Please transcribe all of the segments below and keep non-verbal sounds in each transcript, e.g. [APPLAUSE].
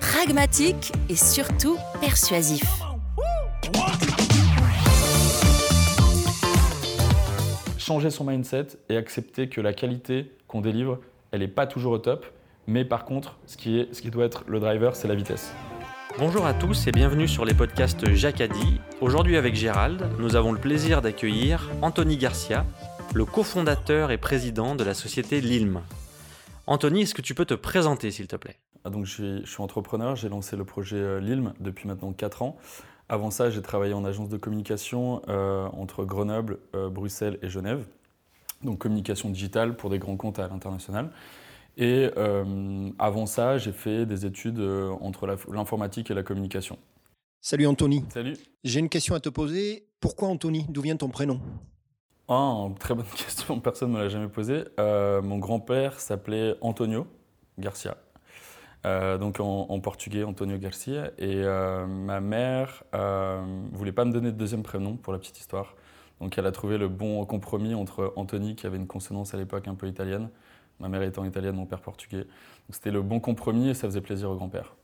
pragmatique et surtout persuasif. Changer son mindset et accepter que la qualité qu'on délivre, elle n'est pas toujours au top, mais par contre, ce qui, est, ce qui doit être le driver, c'est la vitesse. Bonjour à tous et bienvenue sur les podcasts Jacadi. Aujourd'hui avec Gérald, nous avons le plaisir d'accueillir Anthony Garcia, le cofondateur et président de la société Lilm. Anthony, est-ce que tu peux te présenter s'il te plaît? Ah, donc, je, suis, entrepreneur, j'ai lancé le projet euh, Lilm depuis maintenant 4 ans. Avant ça, j'ai travaillé en agence de communication euh, entre Grenoble, euh, Bruxelles et Genève. Donc communication digitale pour des grands comptes à l'international. Et avant ça, j'ai fait des études entre l'informatique et la communication. Salut Anthony. Salut. J'ai une question à te poser. Pourquoi Anthony? D'où vient ton prénom? Ah, très bonne [LAUGHS] question, personne ne me l'a jamais posée. mon grand-père s'appelait Antonio Garcia. Euh, donc en, portugais Antonio Garcia. Et euh, ma mère euh, voulait pas me donner de deuxième prénom pour la petite histoire. Donc elle a trouvé le bon compromis entre Anthony, qui avait une consonance à l'époque un peu italienne, ma mère étant italienne, mon père portugais. C'était le bon compromis et ça faisait plaisir au grand-père.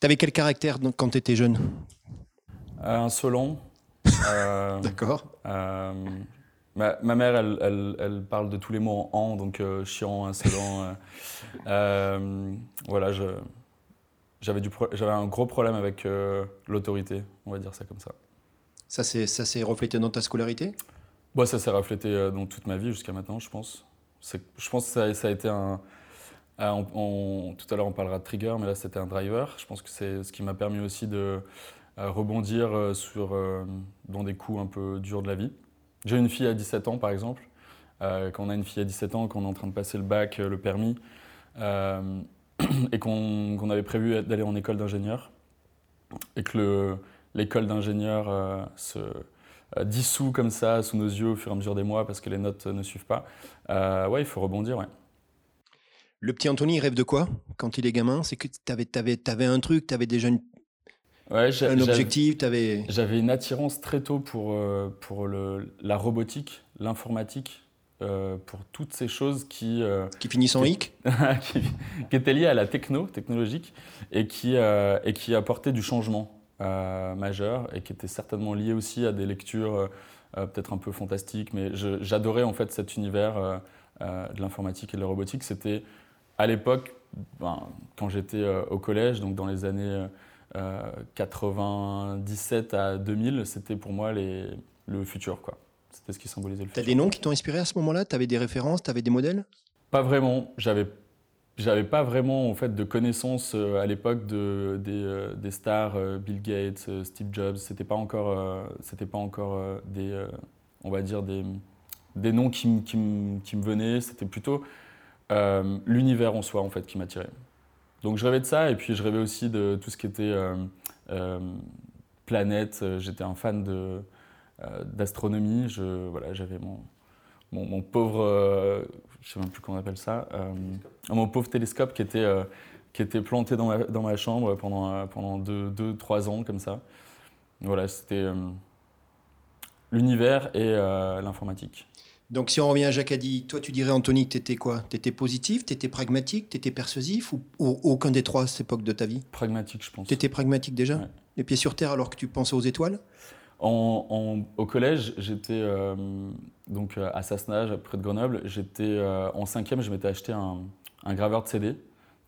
T'avais quel caractère quand tu étais jeune Insolent. [LAUGHS] D'accord. Ma, mère, elle, parle de tous les mots en en, donc euh, chiant, insolent. Euh, euh, voilà, j'avais un gros problème avec l'autorité, on va dire ça comme ça. Ça s'est reflété dans ta scolarité? Bon, Ça s'est reflété dans toute ma vie jusqu'à maintenant, je pense. Je pense que ça, a été un. tout à l'heure, on parlera de trigger, mais là, c'était un driver. Je pense que c'est ce qui m'a permis aussi de rebondir sur, dans des coups un peu durs de la vie. J'ai une fille à 17 ans, par exemple. Euh, quand on a une fille à 17 ans, qu'on est en train de passer le bac, euh, le permis, euh, [CLEARS THROAT] et qu'on avait prévu d'aller en école d'ingénieur, et que l'école d'ingénieur se dissout comme ça sous nos yeux au fur et à mesure des mois parce que les notes ne suivent pas, ouais, il faut rebondir, ouais. Le petit Anthony, il rêve de quoi quand il est gamin? C'est que tu avais, un truc, tu avais déjà une un objectif avais... J'avais une attirance très tôt pour, euh, pour le, la robotique, l'informatique, euh, pour toutes ces choses qui... Euh, qui finissent en hic [LAUGHS] qui, qui, étaient liées à la techno, technologique, et qui, et qui apportaient du changement majeur, et qui étaient certainement liées aussi à des lectures peut-être un peu fantastiques, mais j'adorais en fait cet univers de l'informatique et de la robotique. C'était à l'époque, ben, quand j'étais au collège, donc dans les années... 97 euh, à 2000, c'était pour moi les, le futur. quoi. C'était ce qui symbolisait le futur. T'as des noms qui t'ont inspiré à ce moment-là? Tu avais des références? Tu avais des modèles? Pas vraiment. J'avais j'avais pas vraiment en fait de connaissances euh, à l'époque de, des, euh, des stars Bill Gates, Steve Jobs. C'était pas encore, c'était pas encore des, on va dire des, des noms qui, qui, qui me venaient. C'était plutôt l'univers en soi en fait qui m'attirait. Donc je rêvais de ça et puis je rêvais aussi de tout ce qui était euh, euh, planète. J'étais un fan de, euh, d'astronomie. Je, voilà, j'avais mon, mon, pauvre, je sais même plus comment on appelle ça, mon pauvre télescope qui était, qui était planté dans ma, dans ma chambre pendant, pendant deux, deux, trois ans comme ça. Voilà, c'était l'univers et l'informatique. Donc si on revient à Jacadi, toi tu dirais Anthony que tu étais quoi? Tu étais positif, tu étais pragmatique, tu étais persuasif ou, aucun des trois à cette époque de ta vie? Pragmatique je pense. Tu étais pragmatique déjà? Les pieds sur terre alors que tu pensais aux étoiles? Au collège, j'étais euh, donc à Sassenage, près de Grenoble. J'étais euh, en cinquième, je m'étais acheté un, graveur de CD.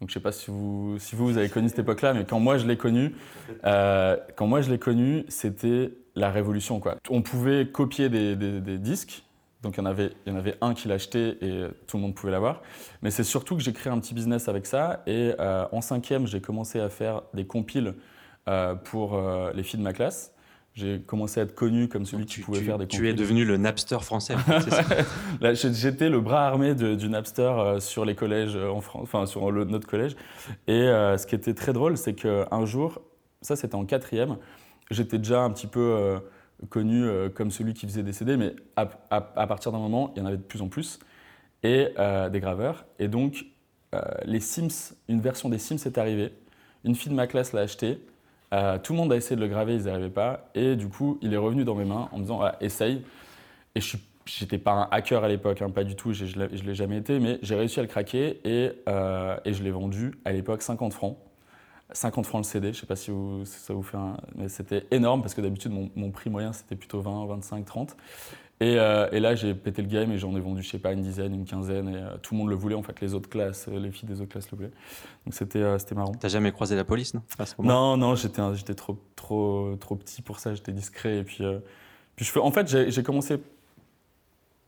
Donc je sais pas si vous, si vous, avez connu cette époque-là, mais quand moi je l'ai connu, euh, quand moi je l'ai connu, c'était la révolution. Quoi. On pouvait copier des, disques, donc il y, en avait, il y en avait un qui l'achetait et tout le monde pouvait l'avoir. Mais c'est surtout que j'ai créé un petit business avec ça. Et euh, en cinquième, j'ai commencé à faire des compiles euh, pour les filles de ma classe j'ai commencé à être connu comme celui qui pouvait faire des Tu es devenu le Napster français, [LAUGHS] J'étais le bras armé du Napster euh, sur les collèges euh, en France, enfin sur notre collège. Et euh, ce qui était très drôle, c'est qu'un jour, ça c'était en quatrième, j'étais déjà un petit peu connu comme celui qui faisait des mais à, partir d'un moment, il y en avait de plus en plus, et des graveurs. Et donc, les Sims, une version des Sims est arrivée. Une fille de ma classe l'a acheté. Euh, tout le monde a essayé de le graver, ils n'y arrivaient pas. Et du coup, il est revenu dans mes mains en me disant essaye. Et je n'étais pas un hacker à l'époque, hein, pas du tout, je ne l'ai jamais été, mais j'ai réussi à le craquer euh, et je l'ai vendu à l'époque 50 francs. 50 francs le CD, je ne sais pas si, ça vous fait un... Mais c'était énorme parce que d'habitude, mon, mon, prix moyen, c'était plutôt 20, 25, 30. Euh, et, là, j'ai pété le game et j'en ai vendu, je sais pas, une dizaine, une quinzaine. Et euh, tout le monde le voulait, en fait, les autres classes, euh, les filles des autres classes le voulaient. Donc c'était c'était marrant. T'as jamais croisé la police, non? Non, non, j'étais j'étais trop, trop, trop petit pour ça, j'étais discret. Et puis, puis je fais, en fait, j'ai commencé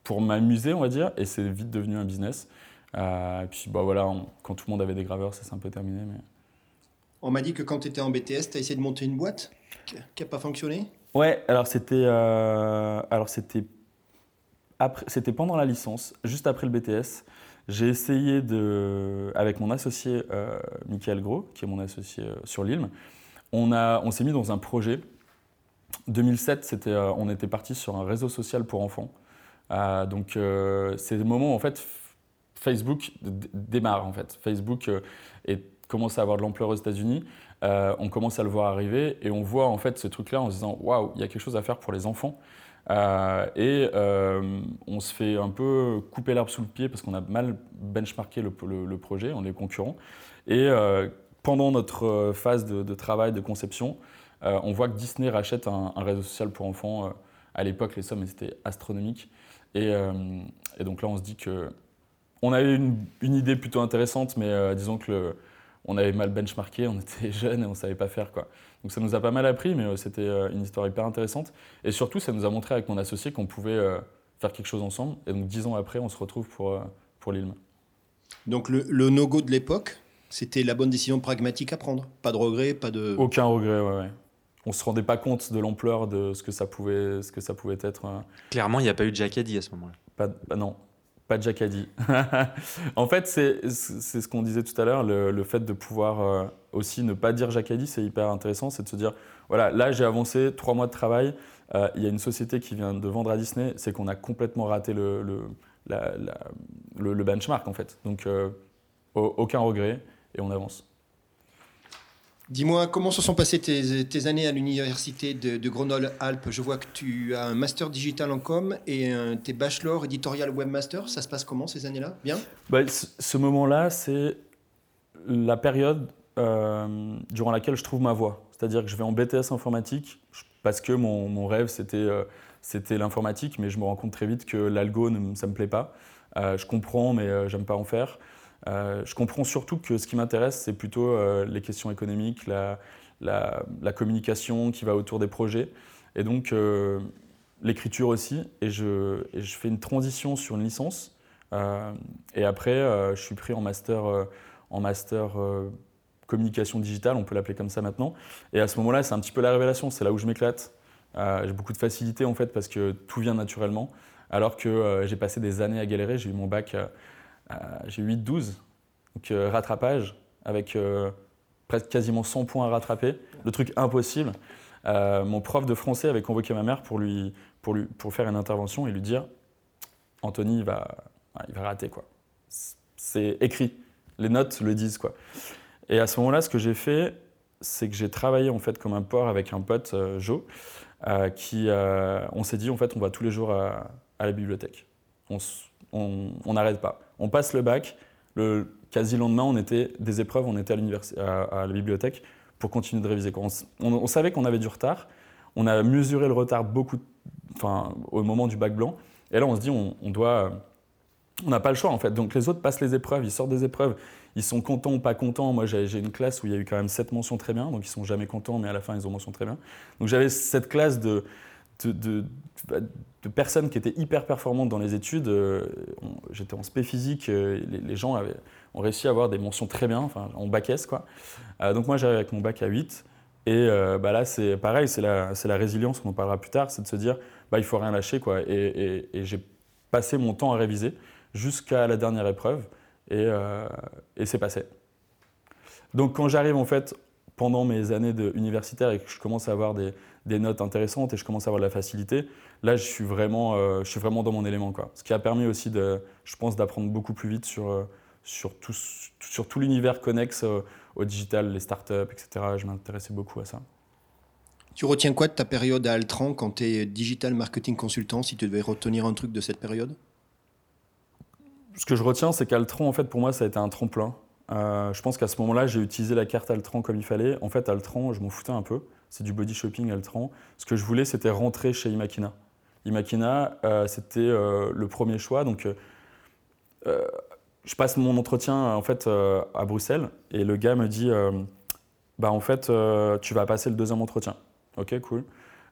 pour m'amuser, on va dire, et c'est vite devenu un business. et puis, bah voilà, quand tout le monde avait des graveurs, ça s'est un peu terminé. Mais... On m'a dit que quand tu étais en BTS, tu as essayé de monter une boîte qui n'a pas fonctionné? Ouais, alors c'était alors c'était c'était pendant la licence, juste après le BTS. J'ai essayé de, avec mon associé euh, Michael Gros, qui est mon associé euh, sur l'île, on, on s'est mis dans un projet. 2007, c'était, euh, on était parti sur un réseau social pour enfants. donc c'est le moment où en fait Facebook démarre en fait. Facebook est, commence à avoir de l'ampleur aux États-Unis. on commence à le voir arriver et on voit en fait ce truc-là en se disant waouh, il y a quelque chose à faire pour les enfants. Euh, et euh, on se fait un peu couper l'arbre sous le pied parce qu'on a mal benchmarké le, projet, on est concurrents. Et euh, pendant notre phase de, travail, de conception, on voit que Disney rachète un, réseau social pour enfants. à l'époque, les sommes étaient astronomiques. Et, donc là, on se dit que on avait une, une idée plutôt intéressante, mais disons que le, on avait mal benchmarké, on était [LAUGHS] jeunes et on ne savait pas faire. Quoi. Donc ça nous a pas mal appris, mais euh, c'était euh, une histoire hyper intéressante. Et surtout, ça nous a montré avec mon associé qu'on pouvait euh, faire quelque chose ensemble. Et donc dix ans après, on se retrouve pour, pour l'ILM. Donc le, no-go de l'époque, c'était la bonne décision pragmatique à prendre Pas de regret, pas de... Aucun regret, ouais. ouais. On ne se rendait pas compte de l'ampleur de ce que ça pouvait, ce que ça pouvait être. Clairement, il n'y a pas eu de Jacadi à ce moment-là. Pas, bah non, pas de [LAUGHS] en fait, c'est ce qu'on disait tout à l'heure, le, fait de pouvoir euh, aussi ne pas dire Jacadi, c'est hyper intéressant. C'est de se dire, voilà, là j'ai avancé trois mois de travail, euh, il y a une société qui vient de vendre à Disney, c'est qu'on a complètement raté le, le, benchmark en fait. Donc euh, aucun regret et on avance. Dis-moi, comment se sont passées tes, années à l'université de, Grenoble-Alpes? Je vois que tu as un master digital en com et un, tes bachelor éditorial webmaster. Ça se passe comment ces années-là? Bien? Bah, Ce moment-là, c'est la période euh, durant laquelle je trouve ma voie. C'est-à-dire que je vais en BTS informatique parce que mon, rêve, euh, c'était l'informatique, mais je me rends compte très vite que l'algo, ça ne me plaît pas. Euh, je comprends, mais j'aime pas en faire. Euh, je comprends surtout que ce qui m'intéresse, c'est plutôt euh, les questions économiques, la, communication qui va autour des projets, et donc euh, l'écriture aussi. Et je, fais une transition sur une licence, et après, je suis pris en master, en master communication digitale, on peut l'appeler comme ça maintenant. Et à ce moment-là, c'est un petit peu la révélation, c'est là où je m'éclate. j'ai beaucoup de facilité en fait parce que tout vient naturellement, alors que j'ai passé des années à galérer. J'ai eu mon bac j'ai 8-12, donc euh, rattrapage, avec euh, presque quasiment 100 points à rattraper, le truc impossible. mon prof de français avait convoqué ma mère pour, lui, pour, faire une intervention et lui dire Anthony, il va, il va rater. quoi. C'est écrit, les notes le disent. quoi. Et à ce moment-là, ce que j'ai fait, c'est que j'ai travaillé en fait comme un porc avec un pote, Joe, qui, on s'est dit en fait, on va tous les jours à, la bibliothèque. N'arrête pas on passe le bac, le quasi lendemain, on était des épreuves, on était à, à, la bibliothèque pour continuer de réviser. On, savait qu'on avait du retard, on a mesuré le retard beaucoup, enfin, au moment du bac blanc, et là on se dit on, doit, on n'a pas le choix en fait. Donc les autres passent les épreuves, ils sortent des épreuves, ils sont contents ou pas contents. Moi j'ai une classe où il y a eu quand même 7 mentions très bien, donc ils sont jamais contents, mais à la fin ils ont mention très bien. Donc j'avais cette classe de, de, personnes qui étaient hyper performantes dans les études. Euh, j'étais en spé physique, euh, les, gens ont réussi à avoir des mentions très bien, en bac S quoi. Euh, donc moi j'arrive avec mon bac à 8. Et bah là, c'est pareil, c'est la, résilience, on en parlera plus tard, c'est de se dire, bah, il faut rien lâcher. Quoi. Et, j'ai passé mon temps à réviser jusqu'à la dernière épreuve et c'est passé. Donc quand j'arrive en fait pendant mes années de universitaires et que je commence à avoir des, des, notes intéressantes et je commence à avoir de la facilité, là je suis vraiment, euh, je suis vraiment dans mon élément. Quoi. Ce qui a permis aussi, de, je pense, d'apprendre beaucoup plus vite sur, euh, sur, tout, sur tout l'univers connexe au digital, les startups, etc. Je m'intéressais beaucoup à ça. Tu retiens quoi de ta période à Altran quand tu es digital marketing consultant, si tu devais retenir un truc de cette période? Ce que je retiens, c'est qu'Altran, en fait, pour moi, ça a été un tremplin. Euh, je pense qu'à ce moment-là, j'ai utilisé la carte Altran comme il fallait. En fait, Altran, je m'en foutais un peu. C'est du body shopping Altran. Ce que je voulais, c'était rentrer chez Imakina. Imakina, euh, c'était euh, le premier choix. Donc, je passe mon entretien en fait à Bruxelles et le gars me dit, bah en fait, tu vas passer le deuxième entretien. Ok, cool.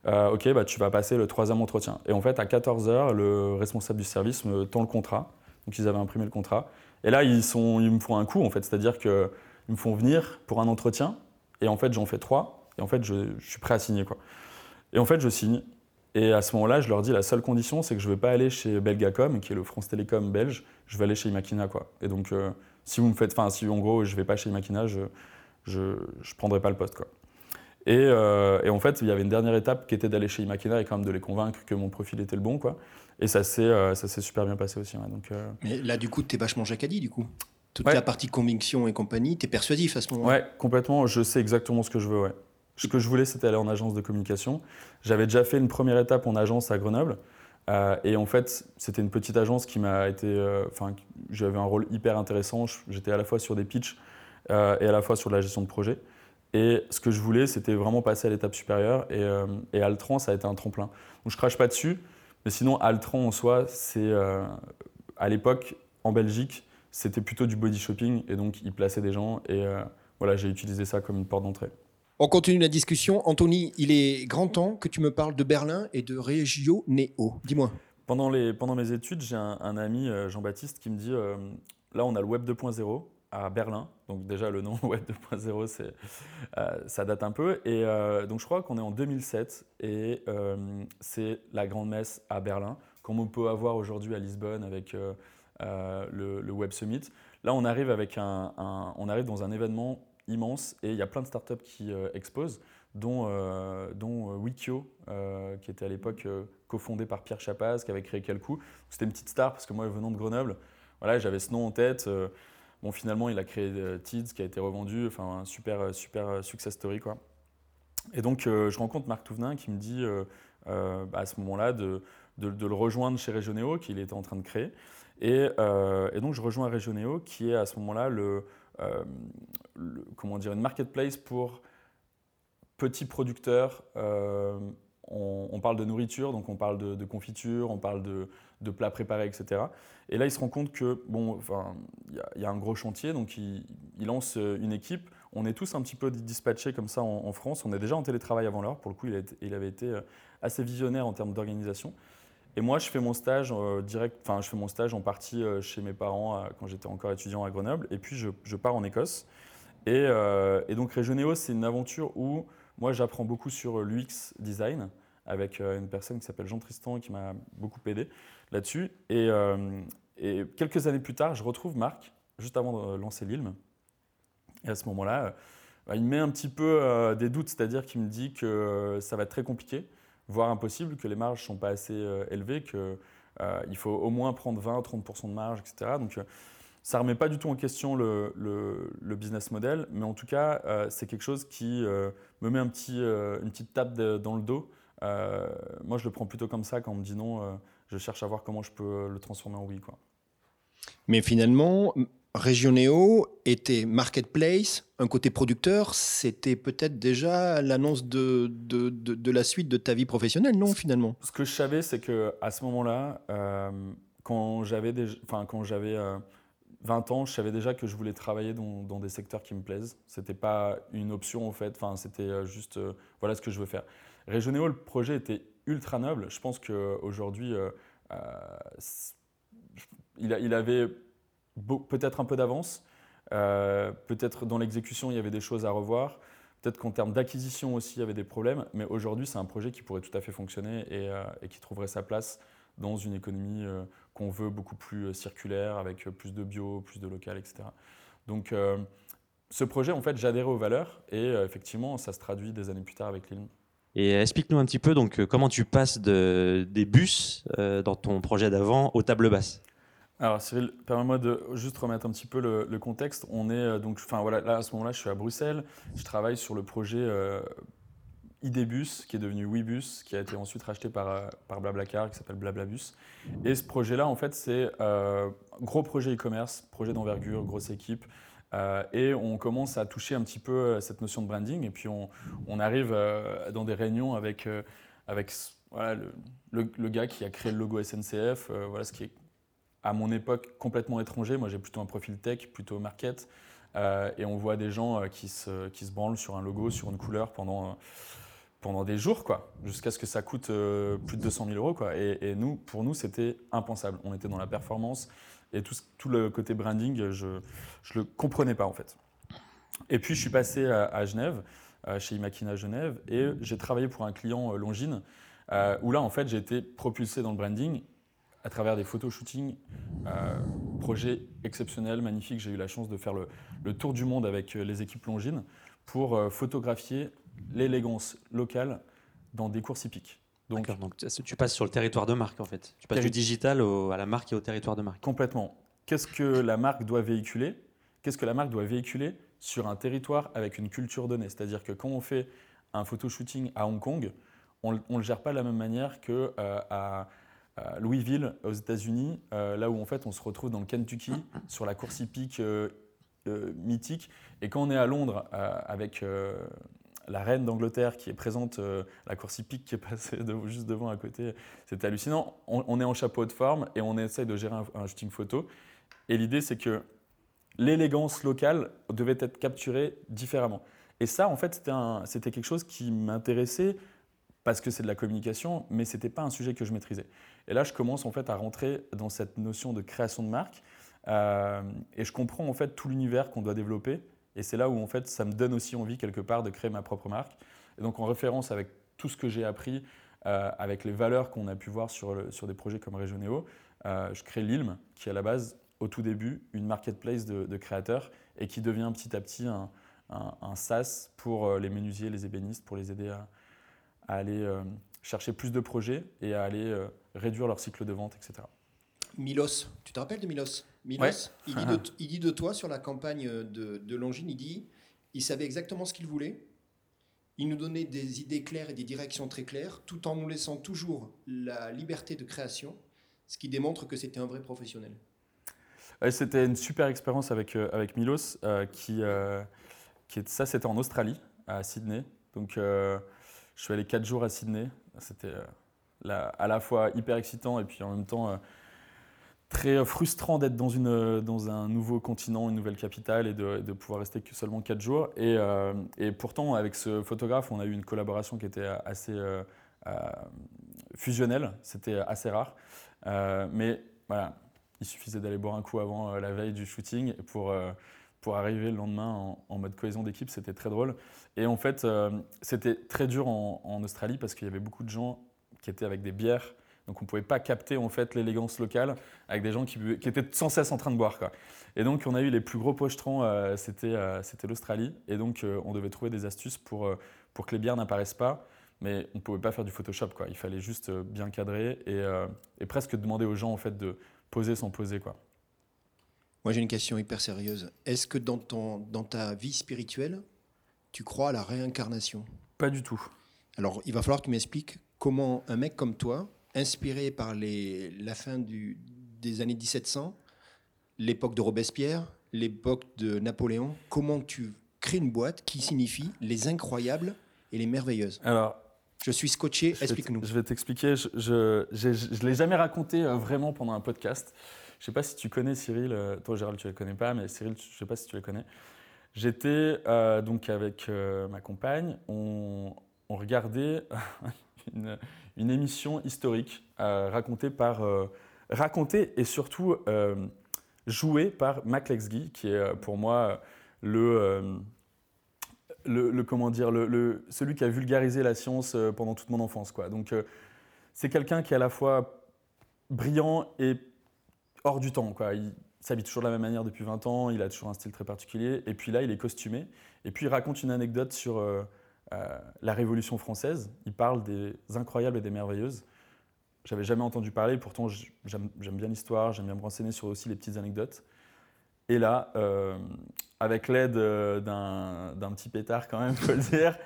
ok, bah tu vas passer le troisième entretien. Et en fait, à 14 h le responsable du service me tend le contrat. Donc ils avaient imprimé le contrat. Et là, ils, me font un coup, en fait. C'est-à-dire qu'ils me font venir pour un entretien. Et en fait, j'en fais trois. Et en fait, je, suis prêt à signer. Quoi. Et en fait, je signe. Et à ce moment-là, je leur dis la seule condition, c'est que je ne vais pas aller chez Belgacom, qui est le France Télécom belge. Je vais aller chez Imakina. Quoi. Et donc, euh, si vous me faites. Enfin, si en gros, je ne vais pas chez Imakina, je ne prendrai pas le poste. Quoi. Et, euh, et, en fait, il y avait une dernière étape qui était d'aller chez Imakina et quand même de les convaincre que mon profil était le bon. Quoi. Et ça s'est euh, super bien passé aussi. donc, euh, Mais là, du coup, tu es vachement jacadi, du coup. Toute la partie conviction et compagnie, tu es persuasif à ce moment-là Ouais, complètement. Je sais exactement ce que je veux. Ouais. Ce que je voulais, c'était aller en agence de communication. J'avais déjà fait une première étape en agence à Grenoble. Euh, et en fait, c'était une petite agence qui m'a été. Enfin, j'avais un rôle hyper intéressant. J'étais à la fois sur des pitchs et à la fois sur la gestion de projet. Et ce que je voulais, c'était vraiment passer à l'étape supérieure. Et, et Altran, ça a été un tremplin. Donc je crache pas dessus. Mais sinon, Altran en soi, c'est euh, à l'époque, en Belgique, c'était plutôt du body shopping et donc il plaçait des gens et euh, voilà, j'ai utilisé ça comme une porte d'entrée. On continue la discussion. Anthony, il est grand temps que tu me parles de Berlin et de Regio Neo. Dis-moi. Pendant, les, pendant mes études, j'ai un, un, ami, euh, Jean-Baptiste, qui me dit là, on a le Web 2.0 à Berlin. Donc déjà le nom [LAUGHS] Web 2.0, euh, ça date un peu. Et euh, donc je crois qu'on est en 2007 et euh, c'est la grande messe à Berlin, comme on peut avoir aujourd'hui à Lisbonne avec le, Web Summit. Là, on arrive, dans un événement immense et il y a plein de startups qui exposent, dont, dont Wikio, qui était à l'époque cofondé par Pierre Chapaz, qui avait créé Calcou. C'était une petite star parce que moi, venant de Grenoble, voilà, j'avais ce nom en tête. Bon, finalement, il a créé euh, Tids qui a été revendu, enfin un super, euh, super euh, success story. Quoi. Et donc, je rencontre Marc Touvenin qui me dit à ce moment-là de, de, le rejoindre chez Regioneo, qu'il était en train de créer. Et, donc, je rejoins Regioneo, qui est à ce moment-là le, comment dire, une marketplace pour petits producteurs. On, parle de nourriture, donc on parle de, confiture, on parle de, plats préparés, etc. Et là, il se rend compte que bon, enfin, il y, a un gros chantier, donc il, lance euh, une équipe. On est tous un petit peu dispatchés comme ça en, France. On est déjà en télétravail avant l'heure. Pour le coup, il, avait été euh, assez visionnaire en termes d'organisation. Et moi, je fais mon stage euh, direct. Enfin, je fais mon stage en partie chez mes parents quand j'étais encore étudiant à Grenoble. Et puis, je, pars en Écosse. Et, donc, Regioneo, c'est une aventure où moi, j'apprends beaucoup sur l'UX design avec une personne qui s'appelle Jean Tristan qui m'a beaucoup aidé là-dessus. Euh, et, quelques années plus tard, je retrouve Marc, juste avant de lancer l'ILM. Et à ce moment-là, euh, il met un petit peu euh, des doutes, c'est-à-dire qu'il me dit que ça va être très compliqué, voire impossible, que les marges ne sont pas assez élevées, qu'il faut au moins prendre 20-30% de marge, etc. Donc, ça ne remet pas du tout en question le, le, business model, mais en tout cas, c'est quelque chose qui me met un petit, une petite tape dans le dos. moi, je le prends plutôt comme ça quand on me dit non je cherche à voir comment je peux le transformer en oui. Quoi. Mais finalement, Regioneo était marketplace, un côté producteur, c'était peut-être déjà l'annonce de, de, de, la suite de ta vie professionnelle, non, finalement? Ce que je savais, c'est qu'à ce moment-là, euh, quand j'avais enfin, quand j'avais 20 ans, je savais déjà que je voulais travailler dans, des secteurs qui me plaisent. C'était pas une option en fait, enfin, c'était juste voilà ce que je veux faire. Régionéo, le projet était ultra noble. Je pense qu'aujourd'hui, euh, il, avait peut-être un peu d'avance. Euh, peut-être dans l'exécution, il y avait des choses à revoir. Peut-être qu'en termes d'acquisition aussi, il y avait des problèmes. Mais aujourd'hui, c'est un projet qui pourrait tout à fait fonctionner et, euh, qui trouverait sa place dans une économie euh, qu'on veut beaucoup plus circulaire, avec plus de bio, plus de local, etc. Donc, ce projet, en fait, j'adhérais aux valeurs et effectivement, ça se traduit des années plus tard avec l'île. Et explique-nous un petit peu donc comment tu passes de, des bus dans ton projet d'avant aux tables basses? Alors Cyril, permets-moi de juste remettre un petit peu le, contexte. On est euh, donc, enfin voilà, là à ce moment-là, je suis à Bruxelles. Je travaille sur le projet euh, IDBus, qui est devenu Webus, qui a été ensuite racheté par, euh, par Blablacar, qui s'appelle Blablabus. Et ce projet-là, en fait, c'est un gros projet e-commerce, projet d'envergure, grosse équipe. et on commence à toucher un petit peu cette notion de branding. Et puis on, on arrive dans des réunions avec, avec voilà, le, le, gars qui a créé le logo SNCF, voilà ce qui est à mon époque complètement étranger. Moi, j'ai plutôt un profil tech, plutôt market. Euh, et on voit des gens euh, qui, se, qui se branlent sur un logo, sur une couleur pendant, euh, pendant des jours, quoi, jusqu'à ce que ça coûte plus de 200 000 euros. Quoi. Et, nous, pour nous, c'était impensable. On était dans la performance et tout, le côté branding, je ne le comprenais pas en fait. Et puis, je suis passé à, Genève, chez Imakina Genève, et j'ai travaillé pour un client Longines, où là, en fait, j'ai été propulsé dans le branding à travers des photoshootings, euh, projet exceptionnel, magnifique. J'ai eu la chance de faire le, tour du monde avec euh, les équipes Longines pour euh, photographier l'élégance locale dans des courses hippiques. Donc, donc tu passes sur le territoire de marque en fait. Tu passes du digital à la marque et au territoire de marque. Complètement. Qu'est-ce que la marque doit véhiculer? Qu'est-ce que la marque doit véhiculer sur un territoire avec une culture donnée? C'est-à-dire que quand on fait un photoshooting à Hong Kong, on ne le gère pas de la même manière que à Louisville, aux États-Unis, euh, là où en fait on se retrouve dans le Kentucky, sur la course hippique euh, euh, mythique. Et quand on est à Londres avec la reine d'Angleterre qui est présente, la course hippique qui est passée [LAUGHS] juste devant à côté, c'est hallucinant. On, est en chapeau de forme et on essaye de gérer un, shooting photo. Et l'idée, c'est que l'élégance locale devait être capturée différemment. Et ça, en fait, c'était quelque chose qui m'intéressait parce que c'est de la communication, mais ce n'était pas un sujet que je maîtrisais. Et là, je commence en fait à rentrer dans cette notion de création de marque, euh, et je comprends en fait tout l'univers qu'on doit développer, et c'est là où en fait ça me donne aussi envie quelque part de créer ma propre marque. Et donc en référence avec tout ce que j'ai appris, euh, avec les valeurs qu'on a pu voir sur, sur des projets comme Regionéo, euh, je crée l'ILM, qui est à la base, au tout début, une marketplace de, créateurs, et qui devient petit à petit un, un SaaS pour les menuisiers, les ébénistes, pour les aider à à aller chercher plus de projets et à aller réduire leur cycle de vente, etc. Milos, tu te rappelles de Milos? Milos, il, dit de, il, dit de, toi sur la campagne de, de Longines, il dit il savait exactement ce qu'il voulait, il nous donnait des idées claires et des directions très claires, tout en nous laissant toujours la liberté de création, ce qui démontre que c'était un vrai professionnel. c'était une super expérience avec, euh, avec Milos, qui, qui est, ça c'était en Australie, à Sydney. Donc je suis allé quatre jours à Sydney. C'était euh, à la fois hyper excitant et puis en même temps euh, très frustrant d'être dans, un nouveau continent, une nouvelle capitale et de, pouvoir rester que seulement quatre jours. Et, euh, et, pourtant, avec ce photographe, on a eu une collaboration qui était assez fusionnelle. C'était assez rare. mais voilà, il suffisait d'aller boire un coup avant la veille du shooting pour arriver le lendemain en, mode cohésion d'équipe, c'était très drôle. Et en fait, euh, c'était très dur en, Australie parce qu'il y avait beaucoup de gens qui étaient avec des bières. Donc on ne pouvait pas capter en fait l'élégance locale avec des gens qui, qui, étaient sans cesse en train de boire. Quoi. Et donc on a eu les plus gros pochetrons, euh, c'était euh, l'Australie. Et donc on devait trouver des astuces pour, pour que les bières n'apparaissent pas. Mais on ne pouvait pas faire du Photoshop. Quoi. Il fallait juste bien cadrer et, et, presque demander aux gens en fait, de poser sans poser. Quoi. Moi, j'ai une question hyper sérieuse. Est-ce que dans, ton, dans ta vie spirituelle, tu crois à la réincarnation? Pas du tout. Alors, il va falloir que tu m'expliques comment un mec comme toi, inspiré par les, la fin du, des années 1700, l'époque de Robespierre, l'époque de Napoléon, comment tu crées une boîte qui signifie les incroyables et les merveilleuses Alors, Je suis scotché, explique-nous. Je vais t'expliquer. Je ne l'ai jamais raconté euh, vraiment pendant un podcast. Je ne sais pas si tu connais Cyril. Euh, toi, Gérald, tu ne le connais pas, mais Cyril, je ne sais pas si tu le connais. J'étais euh, donc avec ma compagne. On, regardait [LAUGHS] une, émission historique racontée par. racontée et surtout jouée par Mac Lexguy, qui est pour moi le le, comment dire, le, celui qui a vulgarisé la science euh, pendant toute mon enfance. Quoi. Donc, euh, c'est quelqu'un qui est à la fois brillant et hors du temps. Quoi. Il s'habille toujours de la même manière depuis 20 ans, il a toujours un style très particulier. Et puis là, il est costumé. Et puis, il raconte une anecdote sur euh, la Révolution française. Il parle des incroyables et des merveilleuses. J'avais jamais entendu parler, pourtant j'aime bien l'histoire, j'aime bien me renseigner sur aussi les petites anecdotes. Et là, euh, avec l'aide euh, d'un petit pétard quand même, faut le dire,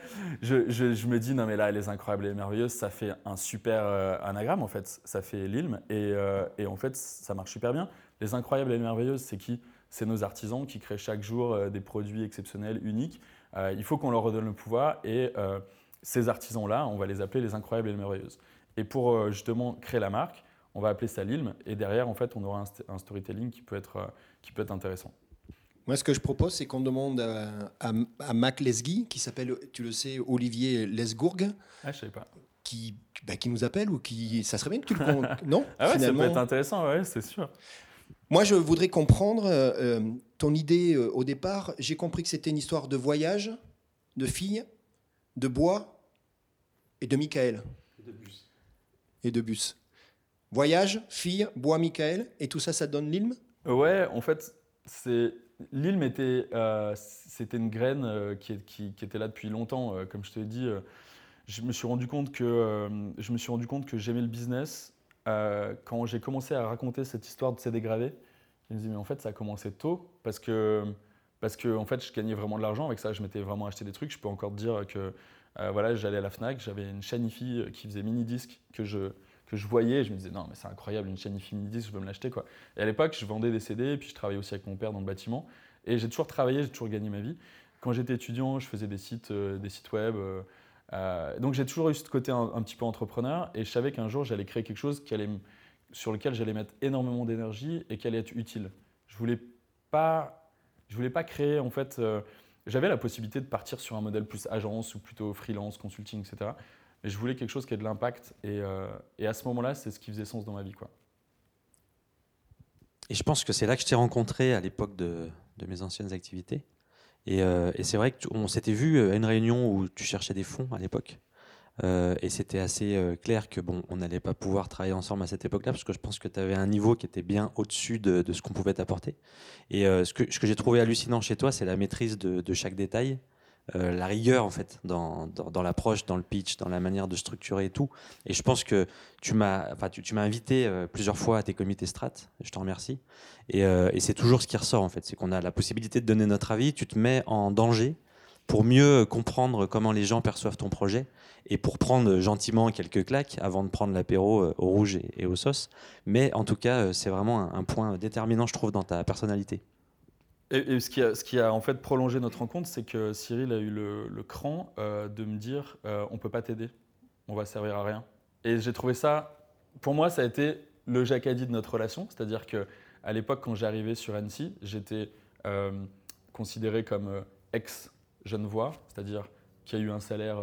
je, me dis non mais là, les incroyables et merveilleuses, ça fait un super euh, anagramme en fait, ça fait l'ilm et, et, en fait ça marche super bien. Les incroyables et merveilleuses, c'est qui? C'est nos artisans qui créent chaque jour des produits exceptionnels, uniques. Il faut qu'on leur redonne le pouvoir et ces artisans-là, on va les appeler les incroyables et les merveilleuses. Et pour justement créer la marque, on va appeler ça l'ILM, et derrière, en fait, on aura un, storytelling qui peut, être, euh, qui peut être intéressant. Moi, ce que je propose, c'est qu'on demande à, Mac Lesguy, qui s'appelle, tu le sais, Olivier Lesgourg. Ah, je pas. Qui, bah, qui nous appelle ou qui. Ça serait bien que tu le. [LAUGHS] non Ah ouais, ça peut être intéressant, ouais, c'est sûr. Moi, je voudrais comprendre euh, euh, ton idée au départ. J'ai compris que c'était une histoire de voyage, de filles, de bois et de Michael. Et de bus. Et de bus. Voyage, fille, bois Michael, et tout ça, ça donne l'ilm? Ouais, en fait, c'est l'ilm était, euh, c'était une graine euh, qui, qui, était là depuis longtemps. Euh, comme je te l'ai dit, je me suis rendu compte que je me suis rendu compte que j'aimais le business quand j'ai commencé à raconter cette histoire de ces dégradés. Je me dit mais en fait, ça a commencé tôt parce que parce que en fait, je gagnais vraiment de l'argent avec ça. Je m'étais vraiment acheté des trucs. Je peux encore dire que voilà, j'allais à la Fnac, j'avais une chaîne IFI qui faisait mini disque que je que je voyais, je me disais non mais c'est incroyable une chaîne Infinity, je veux me l'acheter quoi. Et à l'époque je vendais des CD, puis je travaillais aussi avec mon père dans le bâtiment, et j'ai toujours travaillé, j'ai toujours gagné ma vie. Quand j'étais étudiant, je faisais des sites, euh, des sites web, euh, euh, donc j'ai toujours eu ce côté un, petit peu entrepreneur, et je savais qu'un jour j'allais créer quelque chose qui allait sur lequel j'allais mettre énormément d'énergie et qui allait être utile. Je voulais voulais pas créer en fait. j'avais la possibilité de partir sur un modèle plus agence ou plutôt freelance, consulting, etc. Mais je voulais quelque chose qui ait de l'impact. Et, euh, et, à ce moment-là, c'est ce qui faisait sens dans ma vie. Quoi. Et je pense que c'est là que je t'ai rencontré à l'époque de, mes anciennes activités. Et, euh, et c'est vrai qu'on s'était vu à une réunion où tu cherchais des fonds à l'époque. Euh, et c'était assez clair que bon, on n'allait pas pouvoir travailler ensemble à cette époque-là parce que je pense que tu avais un niveau qui était bien au-dessus de, ce qu'on pouvait t'apporter. Et ce que, j'ai trouvé hallucinant chez toi, c'est la maîtrise de, chaque détail euh, la rigueur en fait dans, dans, l'approche, dans le pitch, dans la manière de structurer et tout. Et je pense que tu m'as, enfin, tu, m'as invité euh, plusieurs fois à tes comités strat. Je te remercie. Et, euh, et c'est toujours ce qui ressort en fait, c'est qu'on a la possibilité de donner notre avis. Tu te mets en danger pour mieux comprendre comment les gens perçoivent ton projet et pour prendre gentiment quelques claques avant de prendre l'apéro au rouge et, aux sauces. Mais en tout cas, c'est vraiment un point déterminant, je trouve, dans ta personnalité. Et, ce, qui a, en fait prolongé notre rencontre, c'est que Cyril a eu le, cran euh, de me dire euh, on peut pas t'aider, on va servir à rien. Et j'ai trouvé ça, pour moi, ça a été le jacadi de notre relation, c'est-à-dire que à l'époque, quand j'arrivais sur Annecy, j'étais euh, considéré comme ex voix, c'est-à-dire qui a eu un salaire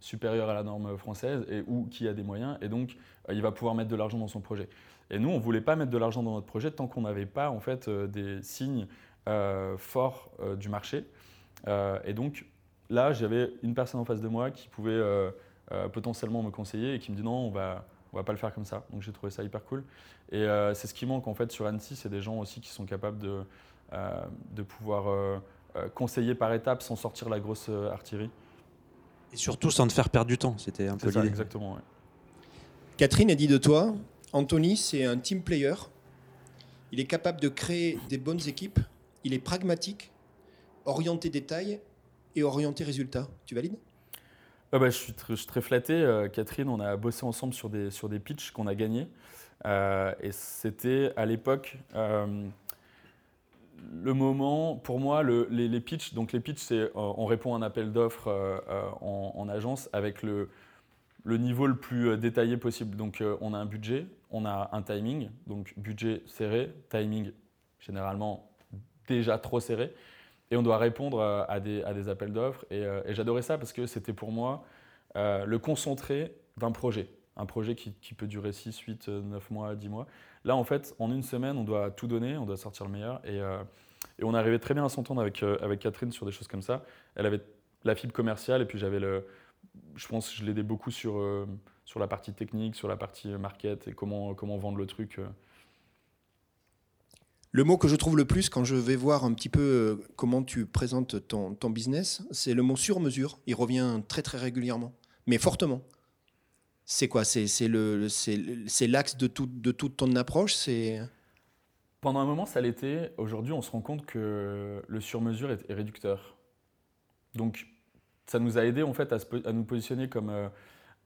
supérieur à la norme française et ou qui a des moyens, et donc il va pouvoir mettre de l'argent dans son projet. Et nous, on voulait pas mettre de l'argent dans notre projet tant qu'on n'avait pas en fait des signes euh, fort euh, du marché. Euh, et donc là, j'avais une personne en face de moi qui pouvait potentiellement me conseiller et qui me dit non, on va, on va pas le faire comme ça. Donc j'ai trouvé ça hyper cool. Et c'est ce qui manque en fait sur Annecy, c'est des gens aussi qui sont capables de, de pouvoir conseiller par étapes sans sortir la grosse artillerie. Et surtout sans te faire perdre du temps, c'était un peu l'idée. Exactement. Catherine a dit de toi, Anthony, c'est un team player. Il est capable de créer des bonnes équipes il est pragmatique, orienté détail et orienté résultat. Tu valides? Ah bah, je, suis très, flatté. Euh, Catherine, on a bossé ensemble sur des, sur des pitchs qu'on a gagnés. Euh, et c'était à l'époque euh, le moment, pour moi, les, les, pitchs. Donc les pitchs, c'est on répond à un appel d'offres en, agence avec le, le niveau le plus détaillé possible. Donc on a un budget, on a un timing, donc budget serré, timing généralement déjà trop serré, et on doit répondre à des, à des appels d'offres. Et, et j'adorais ça parce que c'était pour moi le concentré d'un projet un projet qui, peut durer 6, 8, 9 mois, 10 mois. Là, en fait, en une semaine, on doit tout donner, on doit sortir le meilleur. Et, euh, et on arrivait très bien à s'entendre avec, euh, avec Catherine sur des choses comme ça. Elle avait la fibre commerciale et puis j'avais le. Je pense que je l'aidais beaucoup sur, euh, sur la partie technique, sur la partie market et comment, comment vendre le truc. Le mot que je trouve le plus quand je vais voir un petit peu comment tu présentes ton, ton business, c'est le mot sur mesure. Il revient très très régulièrement, mais fortement. C'est quoi? C'est l'axe de, tout, de toute ton approche? C'est Pendant un moment, ça l'était. Aujourd'hui, on se rend compte que le sur-mesure est, réducteur. Donc, ça nous a aidé en fait à, nous positionner comme euh,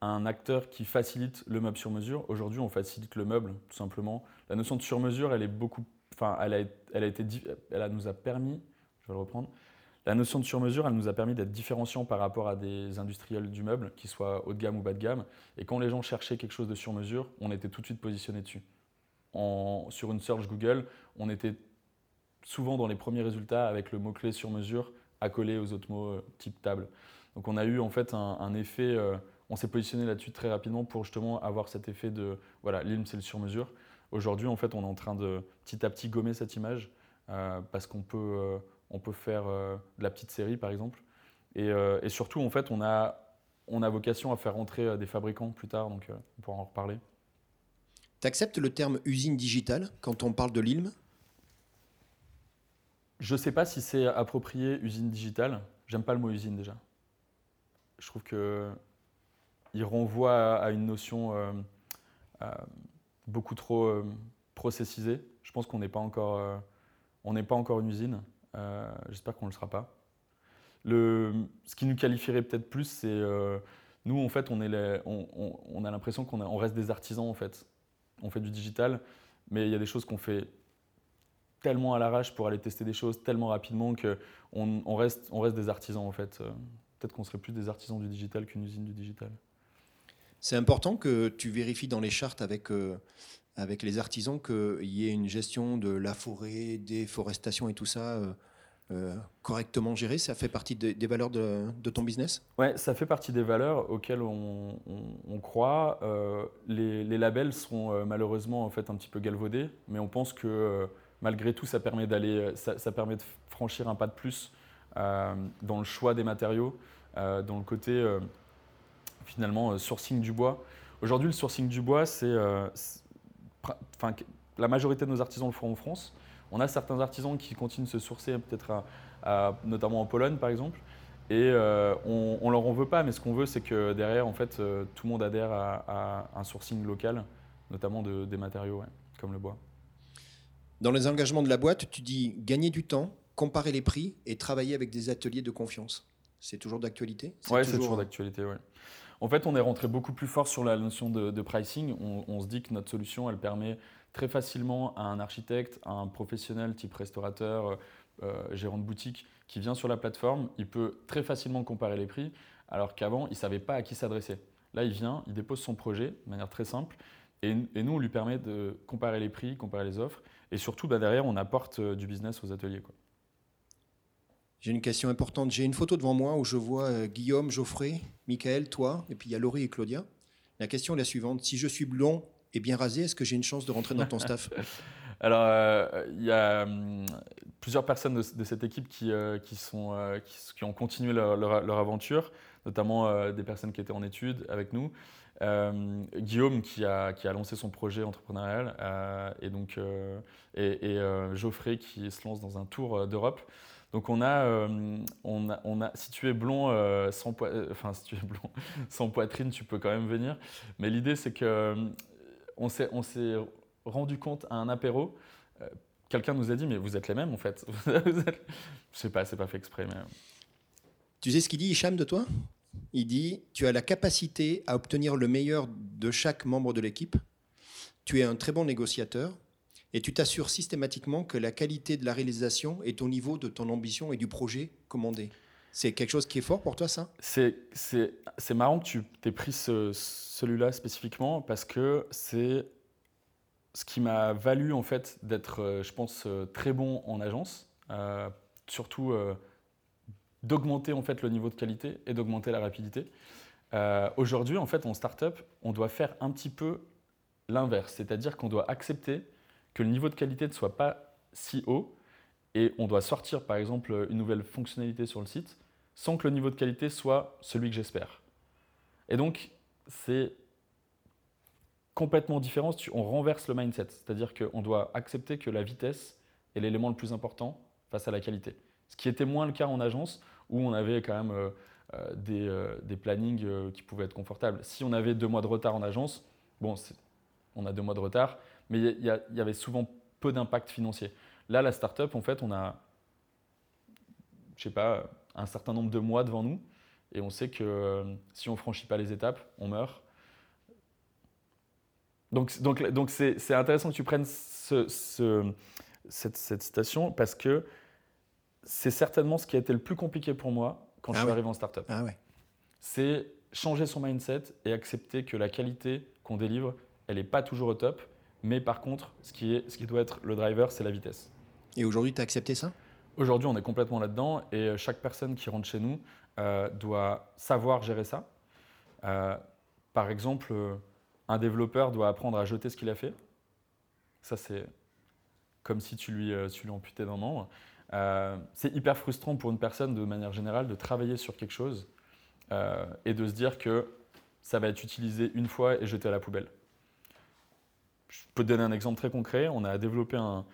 un acteur qui facilite le meuble sur mesure. Aujourd'hui, on facilite le meuble, tout simplement. La notion de sur-mesure, elle est beaucoup, enfin, elle a, été, elle nous a permis, je vais le reprendre, la notion de sur-mesure, elle nous a permis d'être différenciants par rapport à des industriels du meuble, qu'ils soient haut de gamme ou bas de gamme. Et quand les gens cherchaient quelque chose de sur-mesure, on était tout de suite positionné dessus. sur une search Google, on était souvent dans les premiers résultats avec le mot-clé sur-mesure accolé aux autres mots euh, type table. Donc on a eu en fait un, effet, euh, on s'est positionné là-dessus très rapidement pour justement avoir cet effet de, voilà, l'ILM c'est le sur-mesure. Aujourd'hui en fait on est en train de petit à petit gommer cette image euh, parce qu'on peut on peut faire euh, de la petite série par exemple. Euh, et, surtout, en fait, on a, on a vocation à faire rentrer euh, des fabricants plus tard, donc on pourra en reparler. Tu acceptes le terme usine digitale quand on parle de l'ILM? Je ne sais pas si c'est approprié usine digitale. J'aime pas le mot usine déjà. Je trouve que il renvoie à, une notion beaucoup trop processisée. Je pense qu'on n'est pas encore, n'est pas encore une usine. Euh, j'espère qu'on ne le sera pas. Le, ce qui nous qualifierait peut-être plus, c'est euh, nous, en fait, on, est on, a l'impression qu'on on reste des artisans, en fait. On fait du digital, mais il y a des choses qu'on fait tellement à l'arrache pour aller tester des choses tellement rapidement qu'on on reste, on reste des artisans, en fait. Euh, peut-être qu'on serait plus des artisans du digital qu'une usine du digital. C'est important que tu vérifies dans les chartes avec, avec les artisans qu'il y ait une gestion de la forêt, déforestation et tout ça euh, euh, correctement gérée Ça fait partie des valeurs de, ton business? Oui, ça fait partie des valeurs auxquelles on, croit. Euh, les, labels sont malheureusement en fait un petit peu galvaudés, mais on pense que malgré tout, ça permet, ça, permet de franchir un pas de plus dans le choix des matériaux, dans le côté finalement sourcing du bois. Aujourd'hui, le sourcing du bois, c'est enfin, la majorité de nos artisans le font en France. On a certains artisans qui continuent de se sourcer, peut-être notamment en Pologne par exemple. Et euh, on, ne leur en veut pas, mais ce qu'on veut, c'est que derrière, en fait, euh, tout le monde adhère à, un sourcing local, notamment de, des matériaux, comme le bois. Dans les engagements de la boîte, tu dis gagner du temps, comparer les prix et travailler avec des ateliers de confiance. C'est toujours d'actualité? Oui, c'est toujours d'actualité, ouais. En fait, on est rentré beaucoup plus fort sur la notion de, pricing. On, se dit que notre solution, elle permet très facilement à un architecte, à un professionnel type restaurateur, euh, euh, gérant de boutique, qui vient sur la plateforme, il peut très facilement comparer les prix, alors qu'avant, il ne savait pas à qui s'adresser. Là, il vient, il dépose son projet de manière très simple, et, nous, on lui permet de comparer les prix, comparer les offres, et surtout, bah, derrière, on apporte euh, du business aux ateliers. J'ai une question importante. J'ai une photo devant moi où je vois euh, Guillaume, Geoffrey, Michael, toi, et puis il y a Laurie et Claudia. La question est la suivante. Si je suis blond et bien rasé, est-ce que j'ai une chance de rentrer dans ton staff? [LAUGHS] Alors, euh, il y a hum, plusieurs personnes de, cette équipe qui, euh, qui, sont, qui, ont continué leur, aventure, notamment des personnes qui étaient en études avec nous. Guillaume qui a, qui a lancé son projet entrepreneurial et donc et Geoffrey qui se lance dans un tour d'Europe. Donc on a, euh, on a, on a, si tu es blond, euh, sans, euh, enfin, si tu es blond [LAUGHS] sans poitrine, tu peux quand même venir. Mais l'idée, c'est que on s'est, on s'est rendu compte à un apéro, quelqu'un nous a dit, mais vous êtes les mêmes en fait. [LAUGHS] Je sais pas, c'est pas fait exprès. Tu sais ce qu'il dit, Hicham, de toi? Il dit, tu as la capacité à obtenir le meilleur de chaque membre de l'équipe. Tu es un très bon négociateur et tu t'assures systématiquement que la qualité de la réalisation est au niveau de ton ambition et du projet commandé. C'est quelque chose qui est fort pour toi, ça? C'est marrant que tu aies pris ce, celui-là spécifiquement parce que c'est ce qui m'a valu en fait d'être, euh, je pense, euh, très bon en agence, euh, surtout d'augmenter en fait le niveau de qualité et d'augmenter la rapidité. Aujourd'hui, en fait, en startup, on doit faire un petit peu l'inverse, c'est-à-dire qu'on doit accepter que le niveau de qualité ne soit pas si haut et on doit sortir par exemple une nouvelle fonctionnalité sur le site sans que le niveau de qualité soit celui que j'espère. Et donc, c'est complètement différent. On renverse le mindset, c'est-à-dire qu'on doit accepter que la vitesse est l'élément le plus important face à la qualité. Ce qui était moins le cas en agence, où on avait quand même euh, euh, des, euh, des, plannings qui pouvaient être confortables. Si on avait deux mois de retard en agence, bon, on a deux mois de retard, mais il y, avait souvent peu d'impact financier. Là, la startup, en fait, on a, je sais pas, un certain nombre de mois devant nous. Et on sait que euh, si on ne franchit pas les étapes, on meurt. Donc, donc, donc c'est, intéressant que tu prennes ce, cette, cette, citation parce que c'est certainement ce qui a été le plus compliqué pour moi quand je ah suis arrivé en startup. Ah ouais. C'est changer son mindset et accepter que la qualité qu'on délivre, elle n'est pas toujours au top. Mais par contre, ce qui, est, ce qui doit être le driver, c'est la vitesse. Et aujourd'hui, tu as accepté ça? Aujourd'hui, on est complètement là-dedans et euh, chaque personne qui rentre chez nous euh, doit savoir gérer ça. Euh, par exemple, un développeur doit apprendre à jeter ce qu'il a fait. Ça, c'est comme si tu lui, tu lui amputais d'un membre. c'est hyper frustrant pour une personne, de manière générale, de travailler sur quelque chose et de se dire que ça va être utilisé une fois et jeté à la poubelle. Je peux te donner un exemple très concret. On a développé un,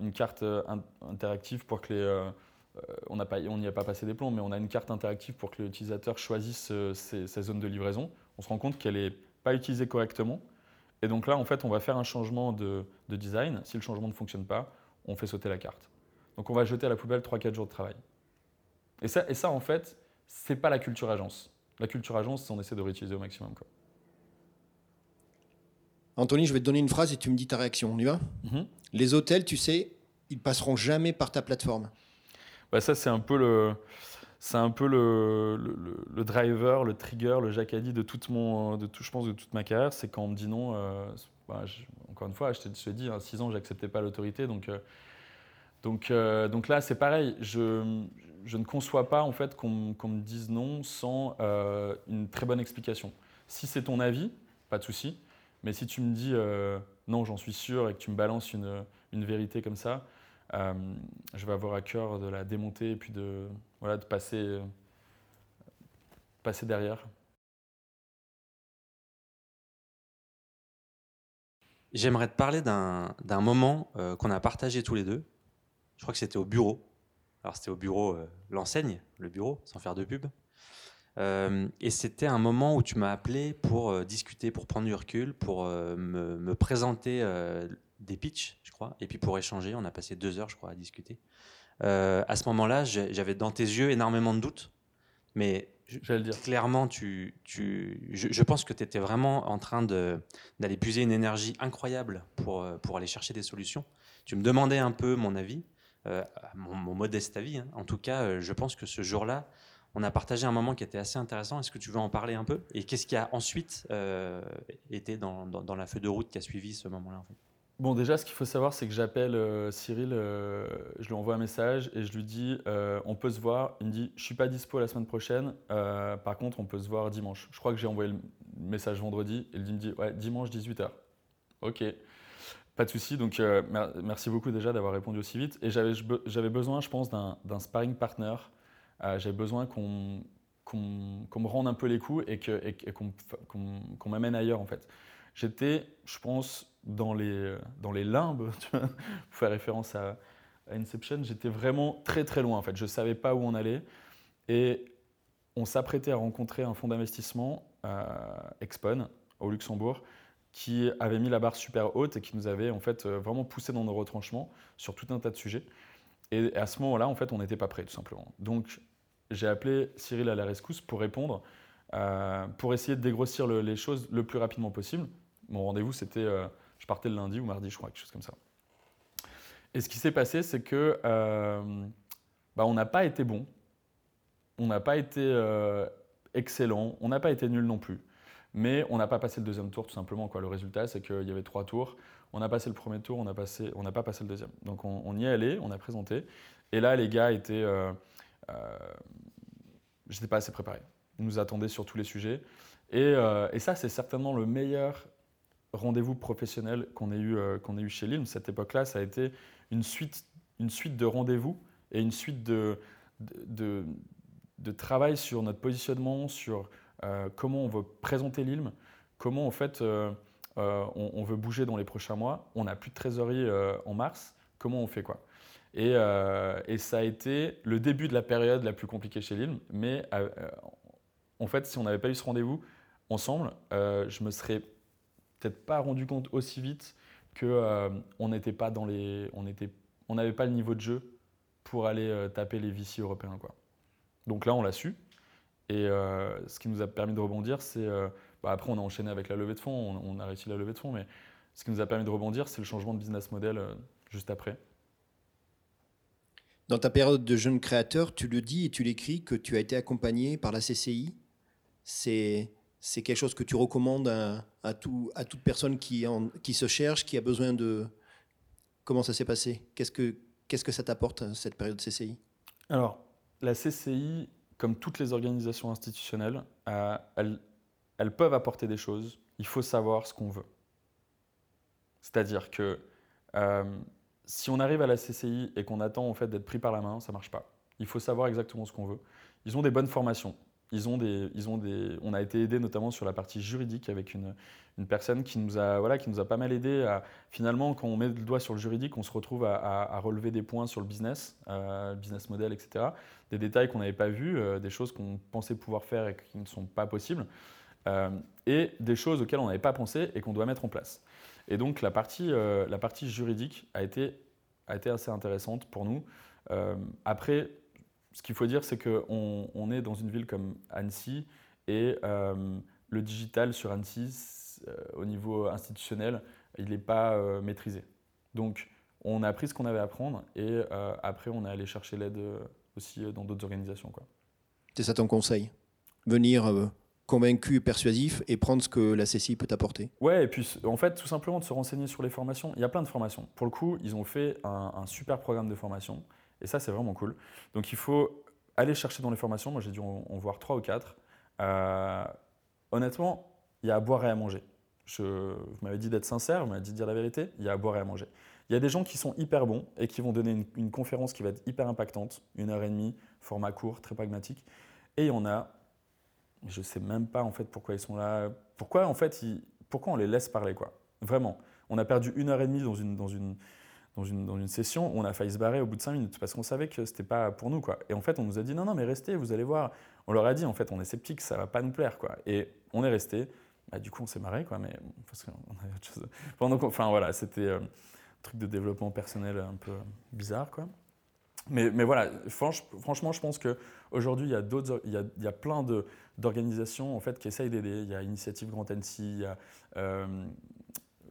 une carte euh, interactive pour que les. Euh, euh, on n'y a pas passé des plombs, mais on a une carte interactive pour que l'utilisateur choisisse ses, zones de livraison. On se rend compte qu'elle n'est pas utilisée correctement. Et donc là, en fait, on va faire un changement de, design. Si le changement ne fonctionne pas, on fait sauter la carte. Donc on va jeter à la poubelle 3-4 jours de travail. Et ça, et ça en fait, c'est pas la culture agence. La culture agence, c'est on essaie de réutiliser au maximum. Quoi. Anthony, je vais te donner une phrase et tu me dis ta réaction. On y va mhm. Les hôtels, tu sais, ils passeront jamais par ta plateforme. Bah ça, c'est un peu le, c'est un peu le, le, driver, le trigger, le jacadi de toute mon, de tout, je pense, de toute ma carrière. C'est quand on me dit non. Euh, bah, encore une fois, je te, dit, à hein, 6 ans, j'acceptais pas l'autorité, donc. Euh, donc, euh, donc là, c'est pareil. Je, je, ne conçois pas en fait qu'on me dise non sans une très bonne explication. Si c'est ton avis, pas de souci. Mais si tu me dis euh, non, j'en suis sûr, et que tu me balances une, une vérité comme ça, euh, je vais avoir à cœur de la démonter et puis de, voilà, de passer, passer derrière. J'aimerais te parler d'un moment euh, qu'on a partagé tous les deux. Je crois que c'était au bureau. Alors c'était au bureau, l'enseigne, le bureau, sans faire de pub. Euh, et c'était un moment où tu m'as appelé pour euh, discuter, pour prendre du recul, pour euh, me, présenter des pitchs, je crois, et puis pour échanger. On a passé deux heures, je crois, à discuter. à ce moment-là, j'avais dans tes yeux énormément de doutes, mais le dire. clairement, tu, tu, je, pense que tu étais vraiment en train d'aller puiser une énergie incroyable pour, pour aller chercher des solutions. Tu me demandais un peu mon avis, mon, modeste avis. Hein. En tout cas, je pense que ce jour-là, on a partagé un moment qui était assez intéressant. Est-ce que tu veux en parler un peu? Et qu'est-ce qui a ensuite euh, été dans, la feuille de route qui a suivi ce moment-là Bon, déjà, ce qu'il faut savoir, c'est que j'appelle euh, Cyril, euh, je lui envoie un message et je lui dis on peut se voir. Il me dit je suis pas dispo la semaine prochaine. par contre, on peut se voir dimanche. Je crois que j'ai envoyé le message vendredi et il me dit ouais, dimanche 18h. Ok. Pas de souci. Donc, merci beaucoup déjà d'avoir répondu aussi vite. Et j'avais besoin, je pense, d'un sparring partner euh, j'avais besoin qu'on me rende un peu les coups et qu'on m'amène ailleurs en fait. J'étais, je pense, dans les, dans les limbes, [LAUGHS] pour faire référence à, Inception, j'étais vraiment très très loin en fait. Je ne savais pas où on allait et on s'apprêtait à rencontrer un fonds d'investissement, euh, Expon, au Luxembourg, qui avait mis la barre super haute et qui nous avait en fait euh, vraiment poussé dans nos retranchements sur tout un tas de sujets. Et à ce moment-là, en fait, on n'était pas prêt, tout simplement. Donc, j'ai appelé Cyril à la rescousse pour répondre, euh, pour essayer de dégrossir les choses le plus rapidement possible. Mon rendez-vous, c'était, euh, je partais le lundi ou mardi, je crois, quelque chose comme ça. Et ce qui s'est passé, c'est que euh, bah, on n'a pas été bon. on n'a pas été excellent, on n'a pas été nul non plus. Mais on n'a pas passé le deuxième tour tout simplement. Le résultat, c'est qu'il y avait trois tours. On a passé le premier tour, on n'a pas passé le deuxième. Donc on, y est allé, on a présenté. Et là, les gars étaient... Euh, J'étais pas assez préparé. Ils nous attendaient sur tous les sujets. Et, euh, ça, c'est certainement le meilleur rendez-vous professionnel qu'on ait, eu, euh, qu'on ait eu chez LIM. Cette époque-là, ça a été une suite, une suite de rendez-vous et une suite de, travail sur notre positionnement, sur comment on veut présenter l'ILM, comment en fait on, veut bouger dans les prochains mois. On n'a plus de trésorerie en mars, comment on fait quoi? Et, ça a été le début de la période la plus compliquée chez l'ILM, mais en fait, si on n'avait pas eu ce rendez-vous ensemble, je me serais peut-être pas rendu compte aussi vite que on n'était pas dans les, on était, on n'avait pas le niveau de jeu pour aller taper les VC européens. Donc là, on l'a su. Et euh, ce qui nous a permis de rebondir, c'est. Euh, bah, après, on a enchaîné avec la levée de fonds, on, a réussi la levée de fonds, mais ce qui nous a permis de rebondir, c'est le changement de business model euh, juste après. Dans ta période de jeune créateur, tu le dis et tu l'écris que tu as été accompagné par la CCI. C'est c'est quelque chose que tu recommandes à, tout, à toute personne qui, en, qui se cherche, qui a besoin de... Comment ça s'est passé? Qu'est-ce que Qu'est-ce que ça t'apporte, cette période CCI Alors, la CCI, comme toutes les organisations institutionnelles, euh, elles, peuvent apporter des choses. Il faut savoir ce qu'on veut. C'est-à-dire que euh, si on arrive à la CCI et qu'on attend en fait d'être pris par la main, ça marche pas. Il faut savoir exactement ce qu'on veut. Ils ont des bonnes formations. Ils ont des, ils ont des, on a été aidé notamment sur la partie juridique avec une, une, personne qui nous, a, voilà, qui nous a pas mal aidé. À, finalement, quand on met le doigt sur le juridique, on se retrouve à, à, relever des points sur le business, euh, business model, etc. Des détails qu'on n'avait pas vus, euh, des choses qu'on pensait pouvoir faire et qui ne sont pas possibles, euh, et des choses auxquelles on n'avait pas pensé et qu'on doit mettre en place. Et donc la partie, partie juridique a été, assez intéressante pour nous. après, ce qu'il faut dire, c'est qu'on on est dans une ville comme Annecy et euh, le digital sur Annecy, euh, au niveau institutionnel, il n'est pas euh, maîtrisé. Donc, on a appris ce qu'on avait à apprendre et après, on est allé chercher l'aide aussi dans d'autres organisations. C'est ça ton conseil? Venir convaincu persuasif et prendre ce que la CCI peut apporter. Ouais, et puis en fait, tout simplement de se renseigner sur les formations. Il y a plein de formations. Pour le coup, ils ont fait un, super programme de formation. Et ça, c'est vraiment cool. Donc il faut aller chercher dans les formations. Moi, j'ai dû en, voir trois ou quatre. Euh, honnêtement, il y a à boire et à manger. Je, vous m'avez dit d'être sincère, vous m'avez dit de dire la vérité. Il y a à boire et à manger. Il y a des gens qui sont hyper bons et qui vont donner une, conférence qui va être hyper impactante, une heure et demie, format court, très pragmatique. Et il y en a, je ne sais même pas en fait pourquoi ils sont là. Pourquoi en fait, pourquoi on les laisse parler quoi? Vraiment. On a perdu une heure et demie dans une, dans une, dans une, dans une session où on a failli se barrer au bout de 5 minutes parce qu'on savait que c'était pas pour nous. Quoi. Et en fait, on nous a dit non, non, mais restez, vous allez voir. On leur a dit en fait, on est sceptique, ça va pas nous plaire. Quoi. Et on est resté. Bah, du coup, on s'est marré, quoi, mais parce qu'on [LAUGHS] avait autre chose. Enfin voilà, c'était euh, un truc de développement personnel un peu bizarre, quoi. Mais, voilà, franchement, je pense qu'aujourd'hui, il y a plein d'organisations en fait qui essayent d'aider. Il y a Initiative Grand Annecy, euh,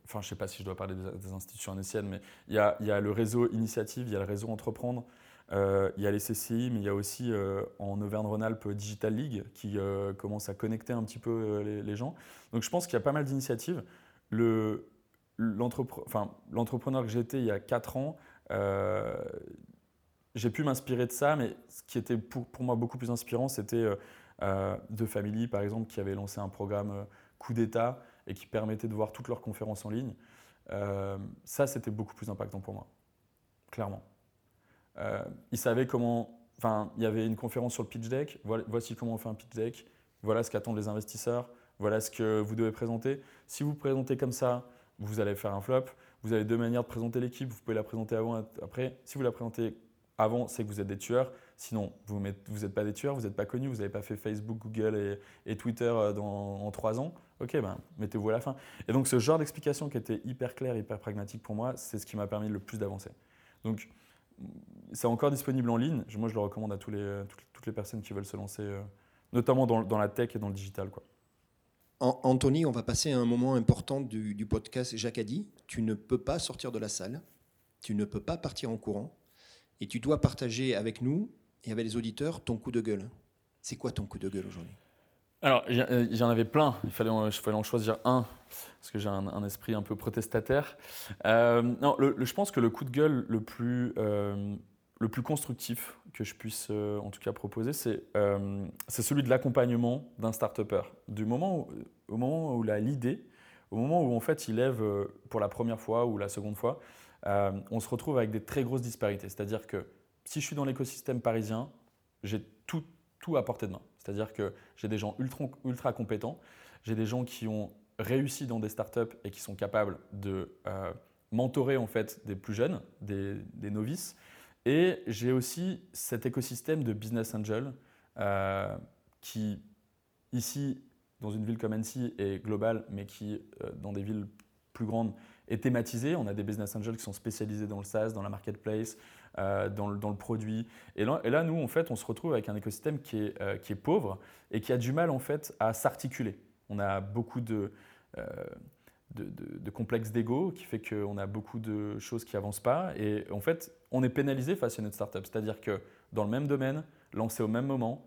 enfin je ne sais pas si je dois parler des, institutions anciennes, mais il y, a, le réseau Initiative, il y a le réseau Entreprendre, euh, il y a les CCI, mais il y a aussi euh, en Auvergne-Rhône-Alpes Digital League qui euh, commence à connecter un petit peu les, gens. Donc je pense qu'il y a pas mal d'initiatives. L'entrepreneur que j'étais il y a 4 ans, j'ai pu m'inspirer de ça, mais ce qui était pour, pour moi beaucoup plus inspirant, c'était De Family, par exemple, qui avait lancé un programme coup d'État et qui permettaient de voir toutes leurs conférences en ligne, euh, ça, c'était beaucoup plus impactant pour moi, clairement. Euh, ils savaient comment. Enfin, il y avait une conférence sur le pitch deck. Voici comment on fait un pitch deck. Voilà ce qu'attendent les investisseurs. Voilà ce que vous devez présenter. Si vous présentez comme ça, vous allez faire un flop. Vous avez deux manières de présenter l'équipe. Vous pouvez la présenter avant, et après. Si vous la présentez avant, c'est que vous êtes des tueurs. Sinon, vous n'êtes pas des tueurs, vous n'êtes pas connus, vous n'avez pas fait Facebook, Google et, Twitter euh, en trois ans. Ok, ben, mettez-vous à la fin. Et donc, ce genre d'explication qui était hyper claire, hyper pragmatique pour moi, c'est ce qui m'a permis le plus d'avancer. Donc, c'est encore disponible en ligne. Moi, je le recommande à les, toutes les personnes qui veulent se lancer, euh, notamment dans, la tech et dans le digital. Anthony, on va passer à un moment important du, du podcast. Jacques a dit, tu ne peux pas sortir de la salle, tu ne peux pas partir en courant, et tu dois partager avec nous et avec les auditeurs ton coup de gueule. C'est quoi ton coup de gueule aujourd'hui? Alors, j'en avais plein. Il fallait en, fallait en choisir un, parce que j'ai un, esprit un peu protestataire. non, je pense que le coup de gueule le plus, le plus constructif que je puisse euh, en tout cas proposer, euh, c'est celui de l'accompagnement d'un start-upper. Du moment au moment où il a l'idée, au moment où en fait il lève euh, pour la première fois ou la seconde fois, on se retrouve avec des très grosses disparités. C'est-à-dire que si je suis dans l'écosystème parisien, j'ai tout, tout à portée de main. C'est-à-dire que j'ai des gens ultra, ultra compétents, j'ai des gens qui ont réussi dans des startups et qui sont capables de mentorer en fait des plus jeunes, des, des novices. Et j'ai aussi cet écosystème de business angel euh, qui, ici, dans une ville comme Annecy, est global, mais qui, euh, dans des villes plus grandes, est thématisé. On a des business angels qui sont spécialisés dans le SaaS, dans la marketplace, euh, dans, le, dans, le, produit. Et là, et là, nous, en fait, on se retrouve avec un écosystème qui est, qui est pauvre et qui a du mal, en fait, à s'articuler. On a beaucoup de de, complexe d'ego qui fait qu'on a beaucoup de choses qui avancent pas. Et en fait, on est pénalisé face à notre startup. C'est-à-dire que dans le même domaine, lancé au même moment,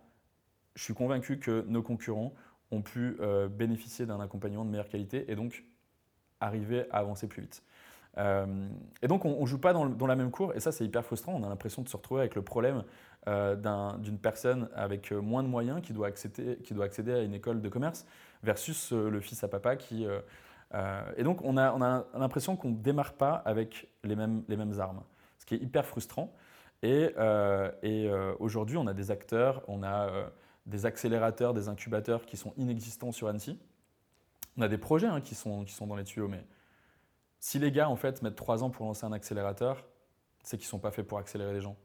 je suis convaincu que nos concurrents ont pu euh, bénéficier d'un accompagnement de meilleure qualité et donc arriver à avancer plus vite. Euh, et donc on ne joue pas dans, la même cour et ça c'est hyper frustrant. On a l'impression de se retrouver avec le problème euh, d'une personne avec moins de moyens qui doit, accéder, à une école de commerce versus le fils à papa qui euh, et donc, on a, l'impression qu'on ne démarre pas avec les mêmes, armes, ce qui est hyper frustrant. Et, euh, euh, aujourd'hui, on a des acteurs, on a des accélérateurs, des incubateurs qui sont inexistants sur Annecy. On a des projets hein, qui, sont, qui sont dans les tuyaux, mais si les gars en fait mettent trois ans pour lancer un accélérateur, c'est qu'ils ne sont pas faits pour accélérer les gens.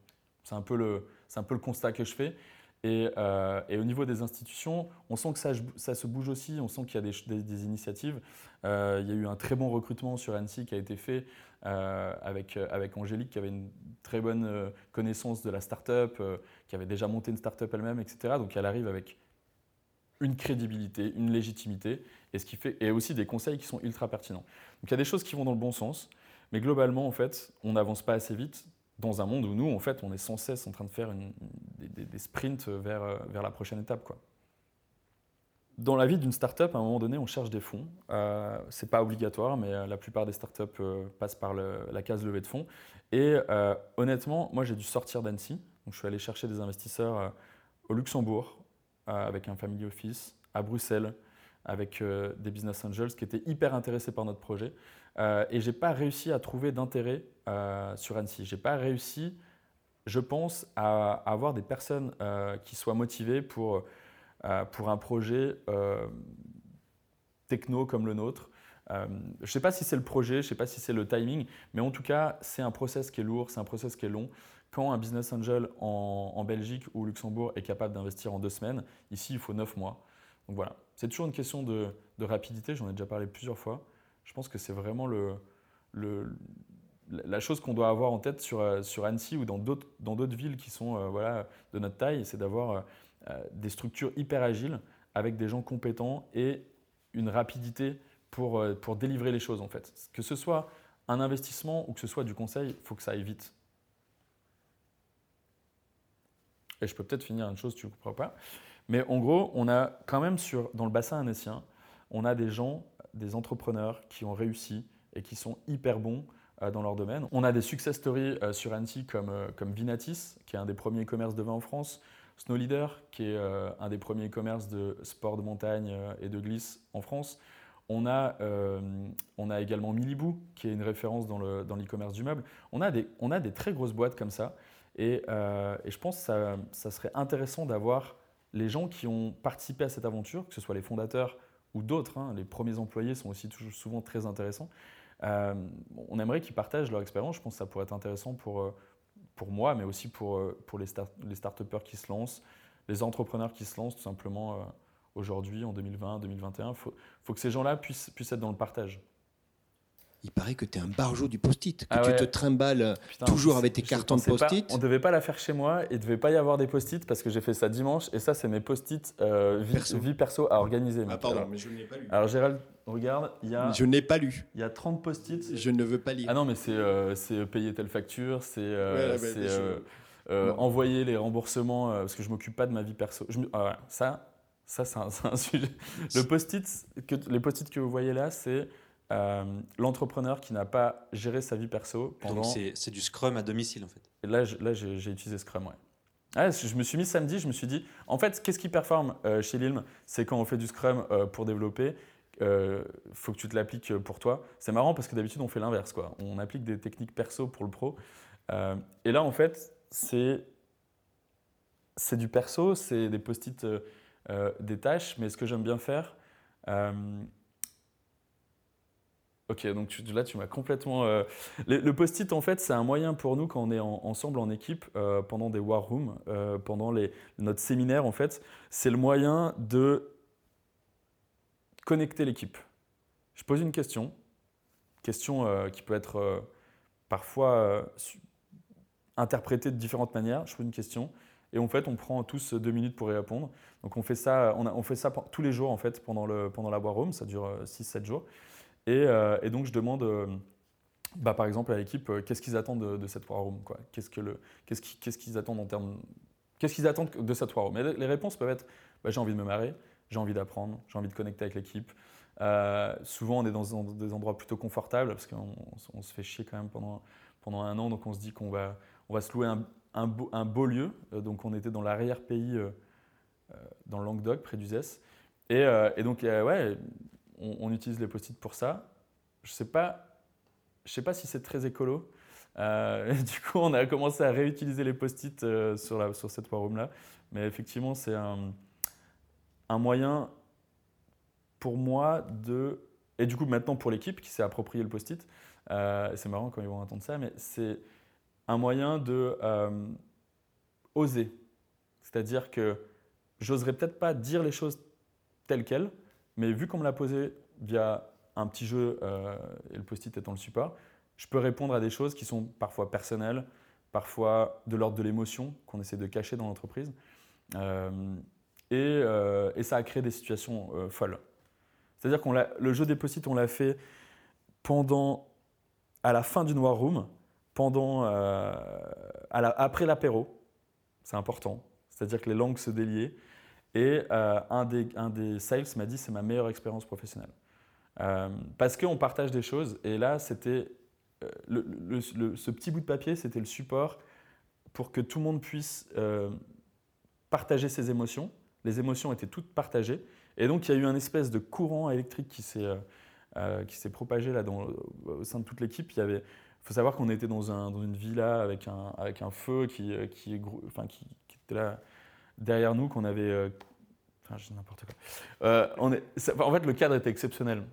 C'est un, peu le, un peu le constat que je fais. Euh, et, au niveau des institutions, on sent que ça, ça se bouge aussi, on sent qu'il y a des, initiatives. Euh, il y a eu un très bon recrutement sur Annecy qui a été fait euh, avec, avec Angélique, qui avait une très bonne connaissance de la start-up, qui avait déjà monté une start-up elle-même, etc. Donc elle arrive avec une crédibilité, une légitimité, et, ce qui fait, et aussi des conseils qui sont ultra pertinents. Donc il y a des choses qui vont dans le bon sens, mais globalement, en fait, on n'avance pas assez vite dans un monde où nous, en fait, on est sans cesse en train de faire des, sprints vers, euh, vers la prochaine étape. Quoi. Dans la vie d'une startup, à un moment donné, on cherche des fonds. Euh, Ce n'est pas obligatoire, mais euh, la plupart des startups euh, passent par la case levée de fonds. Et honnêtement, moi, j'ai dû sortir d'Annecy. Donc, je suis allé chercher des investisseurs au Luxembourg, avec un family office, à Bruxelles, avec des business angels qui étaient hyper intéressés par notre projet. Euh, et je n'ai pas réussi à trouver d'intérêt euh, sur Annecy. Je n'ai pas réussi, je pense, à, avoir des personnes euh, qui soient motivées pour, pour un projet techno comme le nôtre. je ne sais pas si c'est le projet, je ne sais pas si c'est le timing, mais en tout cas, c'est un process qui est lourd, c'est un process qui est long. Quand un business angel en, Belgique ou au Luxembourg est capable d'investir en deux semaines, ici, il faut neuf mois. Donc voilà, c'est toujours une question de, rapidité, j'en ai déjà parlé plusieurs fois je pense que c'est vraiment la chose qu'on doit avoir en tête sur, euh, Annecy ou dans d'autres villes qui sont euh, de notre taille, c'est d'avoir euh, des structures hyper agiles avec des gens compétents et une rapidité pour, pour délivrer les choses en fait. Que ce soit un investissement ou que ce soit du conseil, il faut que ça aille vite. Et je peux peut-être finir une chose, tu ne comprends pas. Mais en gros, on a quand même sur, dans le bassin annécien, on a des gens des entrepreneurs qui ont réussi et qui sont hyper bons euh, dans leur domaine. On a des success stories euh, sur Annecy comme, euh, comme Vinatis, qui est un des premiers commerces de vin en France, Snow Leader, qui est un des premiers commerces de sport de montagne et de glisse en France. On a, on a également Milibou, qui est une référence dans l'e-commerce dans du meuble. On a, des, on a des très grosses boîtes comme ça. Et, et je pense que ça, serait intéressant d'avoir les gens qui ont participé à cette aventure, que ce soit les fondateurs ou d'autres, hein, les premiers employés sont aussi toujours, souvent très intéressants. Euh, on aimerait qu'ils partagent leur expérience. Je pense que ça pourrait être intéressant pour, euh, pour moi, mais aussi pour, euh, pour les, start les start qui se lancent, les entrepreneurs qui se lancent tout simplement aujourd'hui, en 2020, 2021. Il faut, faut, que ces gens-là puissent, puissent être dans le partage il paraît que tu es un barjot du post-it, que ah tu te trimbales toujours avec tes cartons de post-it. On ne devait pas la faire chez moi il ne devait pas y avoir des post-it parce que j'ai fait ça dimanche et ça, c'est mes post-it euh, vie, perso. à organiser. Ah, pardon, mais je ne l'ai pas lu. Alors, Gérald, regarde, il y a. Je n'ai pas lu. Il y a 30 post-it. Je ne veux pas lire. Ah non, mais c'est euh, payer telle facture, c'est. Euh, envoyer les remboursements, parce que je m'occupe pas de ma vie perso. Je, ah ça, ça c'est un, [LAUGHS] sujet. Le post-it, que, les post-it que vous voyez là, c'est l'entrepreneur qui n'a pas géré sa vie perso pendant. C'est du Scrum à domicile en fait. Et là, là j'ai utilisé Scrum, ouais. Ah, je me suis mis samedi, je me suis dit, en fait, qu'est-ce qui performe euh, chez Lilm? C'est quand on fait du Scrum euh, pour développer, il euh, faut que tu te l'appliques pour toi. C'est marrant parce que d'habitude, on fait l'inverse. quoi. On applique des techniques perso pour le pro. et là, en fait, c'est du perso, c'est des post-it, des tâches, mais ce que j'aime bien faire, Ok, donc là tu m'as complètement. Euh, le, post-it en fait c'est un moyen pour nous quand on est ensemble en équipe euh, pendant des war rooms, euh, pendant les, notre séminaire en fait, c'est le moyen de connecter l'équipe. Je pose une question, question qui peut être parfois interprétée de différentes manières. Je pose une question et en fait on prend tous deux minutes pour y répondre. Donc on fait ça, on, fait ça tous les jours en fait pendant, le, pendant la war room, ça dure 6-7 jours. Euh, et, donc, je demande, euh, bah, par exemple, à l'équipe, euh, qu'est-ce qu'ils attendent de, cette War Room Qu'est-ce qu'ils attendent en termes. Qu'est-ce qu'ils attendent de cette War Room? Et Les réponses peuvent être bah, j'ai envie de me marrer, j'ai envie d'apprendre, j'ai envie de connecter avec l'équipe. souvent, on est dans, des endroits plutôt confortables parce qu'on se fait chier quand même pendant, pendant un an, donc on se dit qu'on va, on va se louer un, beau, lieu. donc, on était dans l'arrière-pays, dans le Languedoc, près du Zès. Et donc, ouais, on, utilise les post-it pour ça. Je ne sais, pas, sais pas si c'est très écolo. Euh, [LAUGHS] du coup, on a commencé à réutiliser les post-it euh, sur, sur cette war room-là. Mais effectivement, c'est un, un, moyen pour moi de. Et du coup, maintenant pour l'équipe qui s'est approprié le post-it, euh, c'est marrant quand ils vont entendre ça, mais c'est un moyen de oser. C'est-à-dire que j'oserais peut-être pas dire les choses telles quelles, mais vu qu'on me l'a posé via un petit jeu euh, et le post-it étant le support, je peux répondre à des choses qui sont parfois personnelles, parfois de l'ordre de l'émotion qu'on essaie de cacher dans l'entreprise. Euh, euh, et, ça a créé des situations folles. C'est-à-dire que le jeu des post-it, on l'a fait pendant, à la fin d'une war room, pendant, après l'apéro. C'est important. C'est-à-dire que les langues se déliaient. Et euh, un, des, un des sales m'a dit c'est ma meilleure expérience professionnelle. Euh, parce qu'on partage des choses. Et là, c'était euh, le, ce petit bout de papier, c'était le support pour que tout le monde puisse partager ses émotions. Les émotions étaient toutes partagées. Et donc, il y a eu un espèce de courant électrique qui s'est propagé là dans, au sein de toute l'équipe. Il y faut savoir qu'on était dans, un, dans, une villa avec un, avec un feu qui, qui, enfin, qui était là derrière nous qu'on avait. Euh, enfin, je n'importe quoi. Euh, on est, en fait, le cadre était exceptionnel,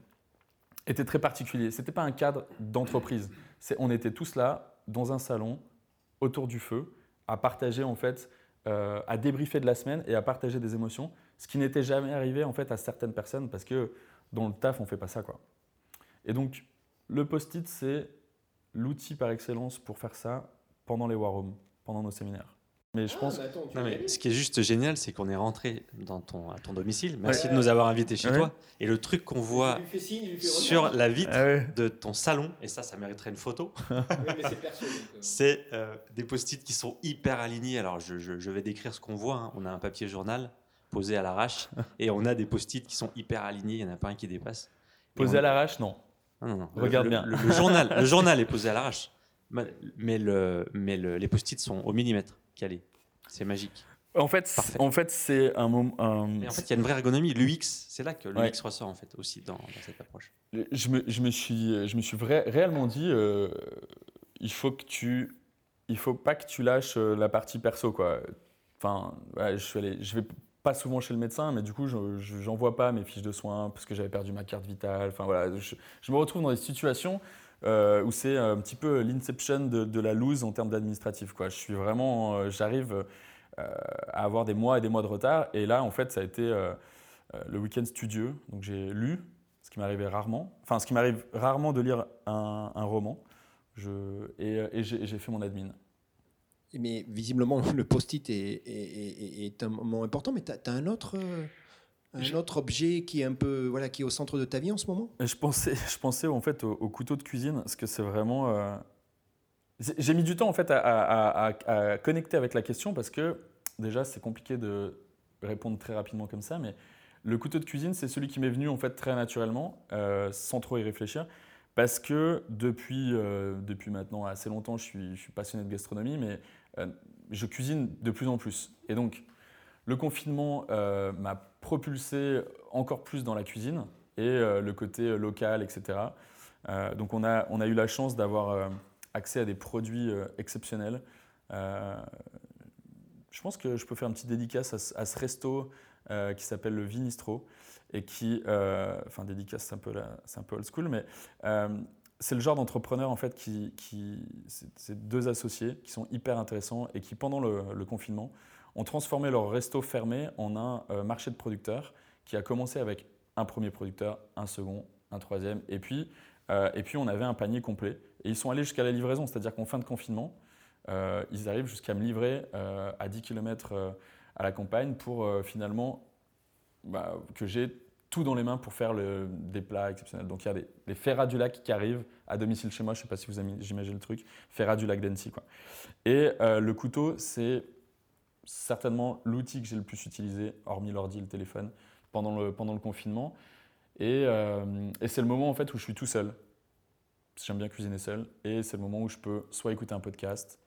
était très particulier. C'était pas un cadre d'entreprise. On était tous là, dans un salon, autour du feu, à partager en fait, euh, à débriefer de la semaine et à partager des émotions, ce qui n'était jamais arrivé en fait à certaines personnes parce que dans le taf on fait pas ça quoi. Et donc le post-it c'est l'outil par excellence pour faire ça pendant les war rooms, pendant nos séminaires. Mais je ah, pense. mais ce qui est juste génial, c'est qu'on est rentré dans ton, à ton domicile. Merci de nous avoir invités chez toi. Et le truc qu'on voit sur la vitre ah de ton salon, et ça, ça mériterait une photo, [LAUGHS] c'est euh, des post-it qui sont hyper alignés. Alors, je, je, vais décrire ce qu'on voit. Hein. On a un papier journal posé à l'arrache, et on a des post-it qui sont hyper alignés. Il n'y en a pas un qui dépasse. Posé à l'arrache, non. Non, non, Regarde bien. Le, journal, le journal est posé à l'arrache, mais, le, mais les post-it sont au millimètre. C'est magique. En fait, en fait c'est un moment. En fait, il y a une vraie ergonomie. L'UX, c'est là que l'UX ressort en fait aussi dans, cette approche. Je me, je me suis, je me suis réellement dit, euh, il faut que tu, il faut pas que tu lâches euh, la partie perso quoi. Enfin, je suis allé, je vais pas souvent chez le médecin, mais du coup, je n'envoie pas mes fiches de soins parce que j'avais perdu ma carte vitale. Enfin voilà, je, je me retrouve dans des situations euh, où c'est un petit peu l'inception de, la loose en termes d'administratif. Je suis vraiment, euh, j'arrive euh, à avoir des mois et des mois de retard. Et là, en fait, ça a été le week-end studieux. Donc j'ai lu, ce qui m'arrivait rarement. Enfin, ce qui m'arrive rarement de lire un, roman. Et, j'ai fait mon admin. Mais visiblement, le post-it est, un moment important, mais tu as, un autre un autre objet qui est un peu voilà qui est au centre de ta vie en ce moment? Je pensais, je pensais en fait au, couteau de cuisine parce que c'est vraiment. Euh, J'ai mis du temps en fait à, connecter avec la question parce que déjà c'est compliqué de répondre très rapidement comme ça, mais le couteau de cuisine c'est celui qui m'est venu en fait très naturellement, euh, sans trop y réfléchir, parce que depuis, euh, depuis maintenant assez longtemps je suis, je suis passionné de gastronomie, mais je cuisine de plus en plus. Et donc le confinement m'a propulsé encore plus dans la cuisine et le côté local, etc. donc on a, on a eu la chance d'avoir accès à des produits euh, exceptionnels. Euh, je pense que je peux faire une petite dédicace à, ce resto euh, qui s'appelle le Vinistro et qui, enfin dédicace c'est un peu un peu old school, mais c'est le genre d'entrepreneur en fait qui, qui c'est deux associés qui sont hyper intéressants et qui pendant le, confinement ont transformé leur resto fermé en un marché de producteurs qui a commencé avec un premier producteur, un second, un troisième, et puis euh, et puis on avait un panier complet. Et ils sont allés jusqu'à la livraison, c'est-à-dire qu'en fin de confinement, euh, ils arrivent jusqu'à me livrer euh, à 10 km à la campagne pour finalement bah, que j'ai tout dans les mains pour faire des plats exceptionnels. Donc il y a des, ferras du lac qui arrivent à domicile chez moi, je ne sais pas si vous imaginez le truc, ferras du lac d'Annecy. Et le couteau, c'est certainement l'outil que j'ai le plus utilisé, hormis l'ordi le téléphone, pendant le, confinement. Euh, et, c'est le moment en fait où je suis tout seul. J'aime bien cuisiner seul. Et c'est le moment où je peux soit écouter un podcast,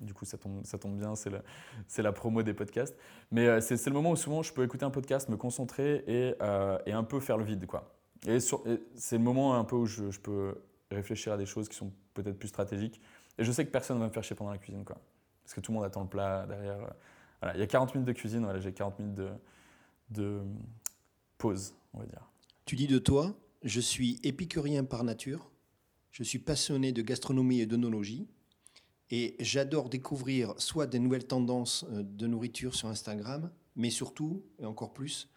du coup, ça tombe, bien, c'est la, promo des podcasts. Mais euh, c'est le moment où souvent je peux écouter un podcast, me concentrer et, euh, un peu faire le vide. Quoi. Et, c'est le moment un peu où je, peux réfléchir à des choses qui sont peut-être plus stratégiques. Et je sais que personne ne va me faire chier pendant la cuisine. Quoi. Parce que tout le monde attend le plat derrière. Voilà. Il y a 40 minutes de cuisine, voilà, j'ai 40 minutes de, de pause, on va dire. Tu dis de toi, je suis épicurien par nature, je suis passionné de gastronomie et d'onologie, et j'adore découvrir soit des nouvelles tendances euh, de nourriture sur Instagram, mais surtout, et encore plus,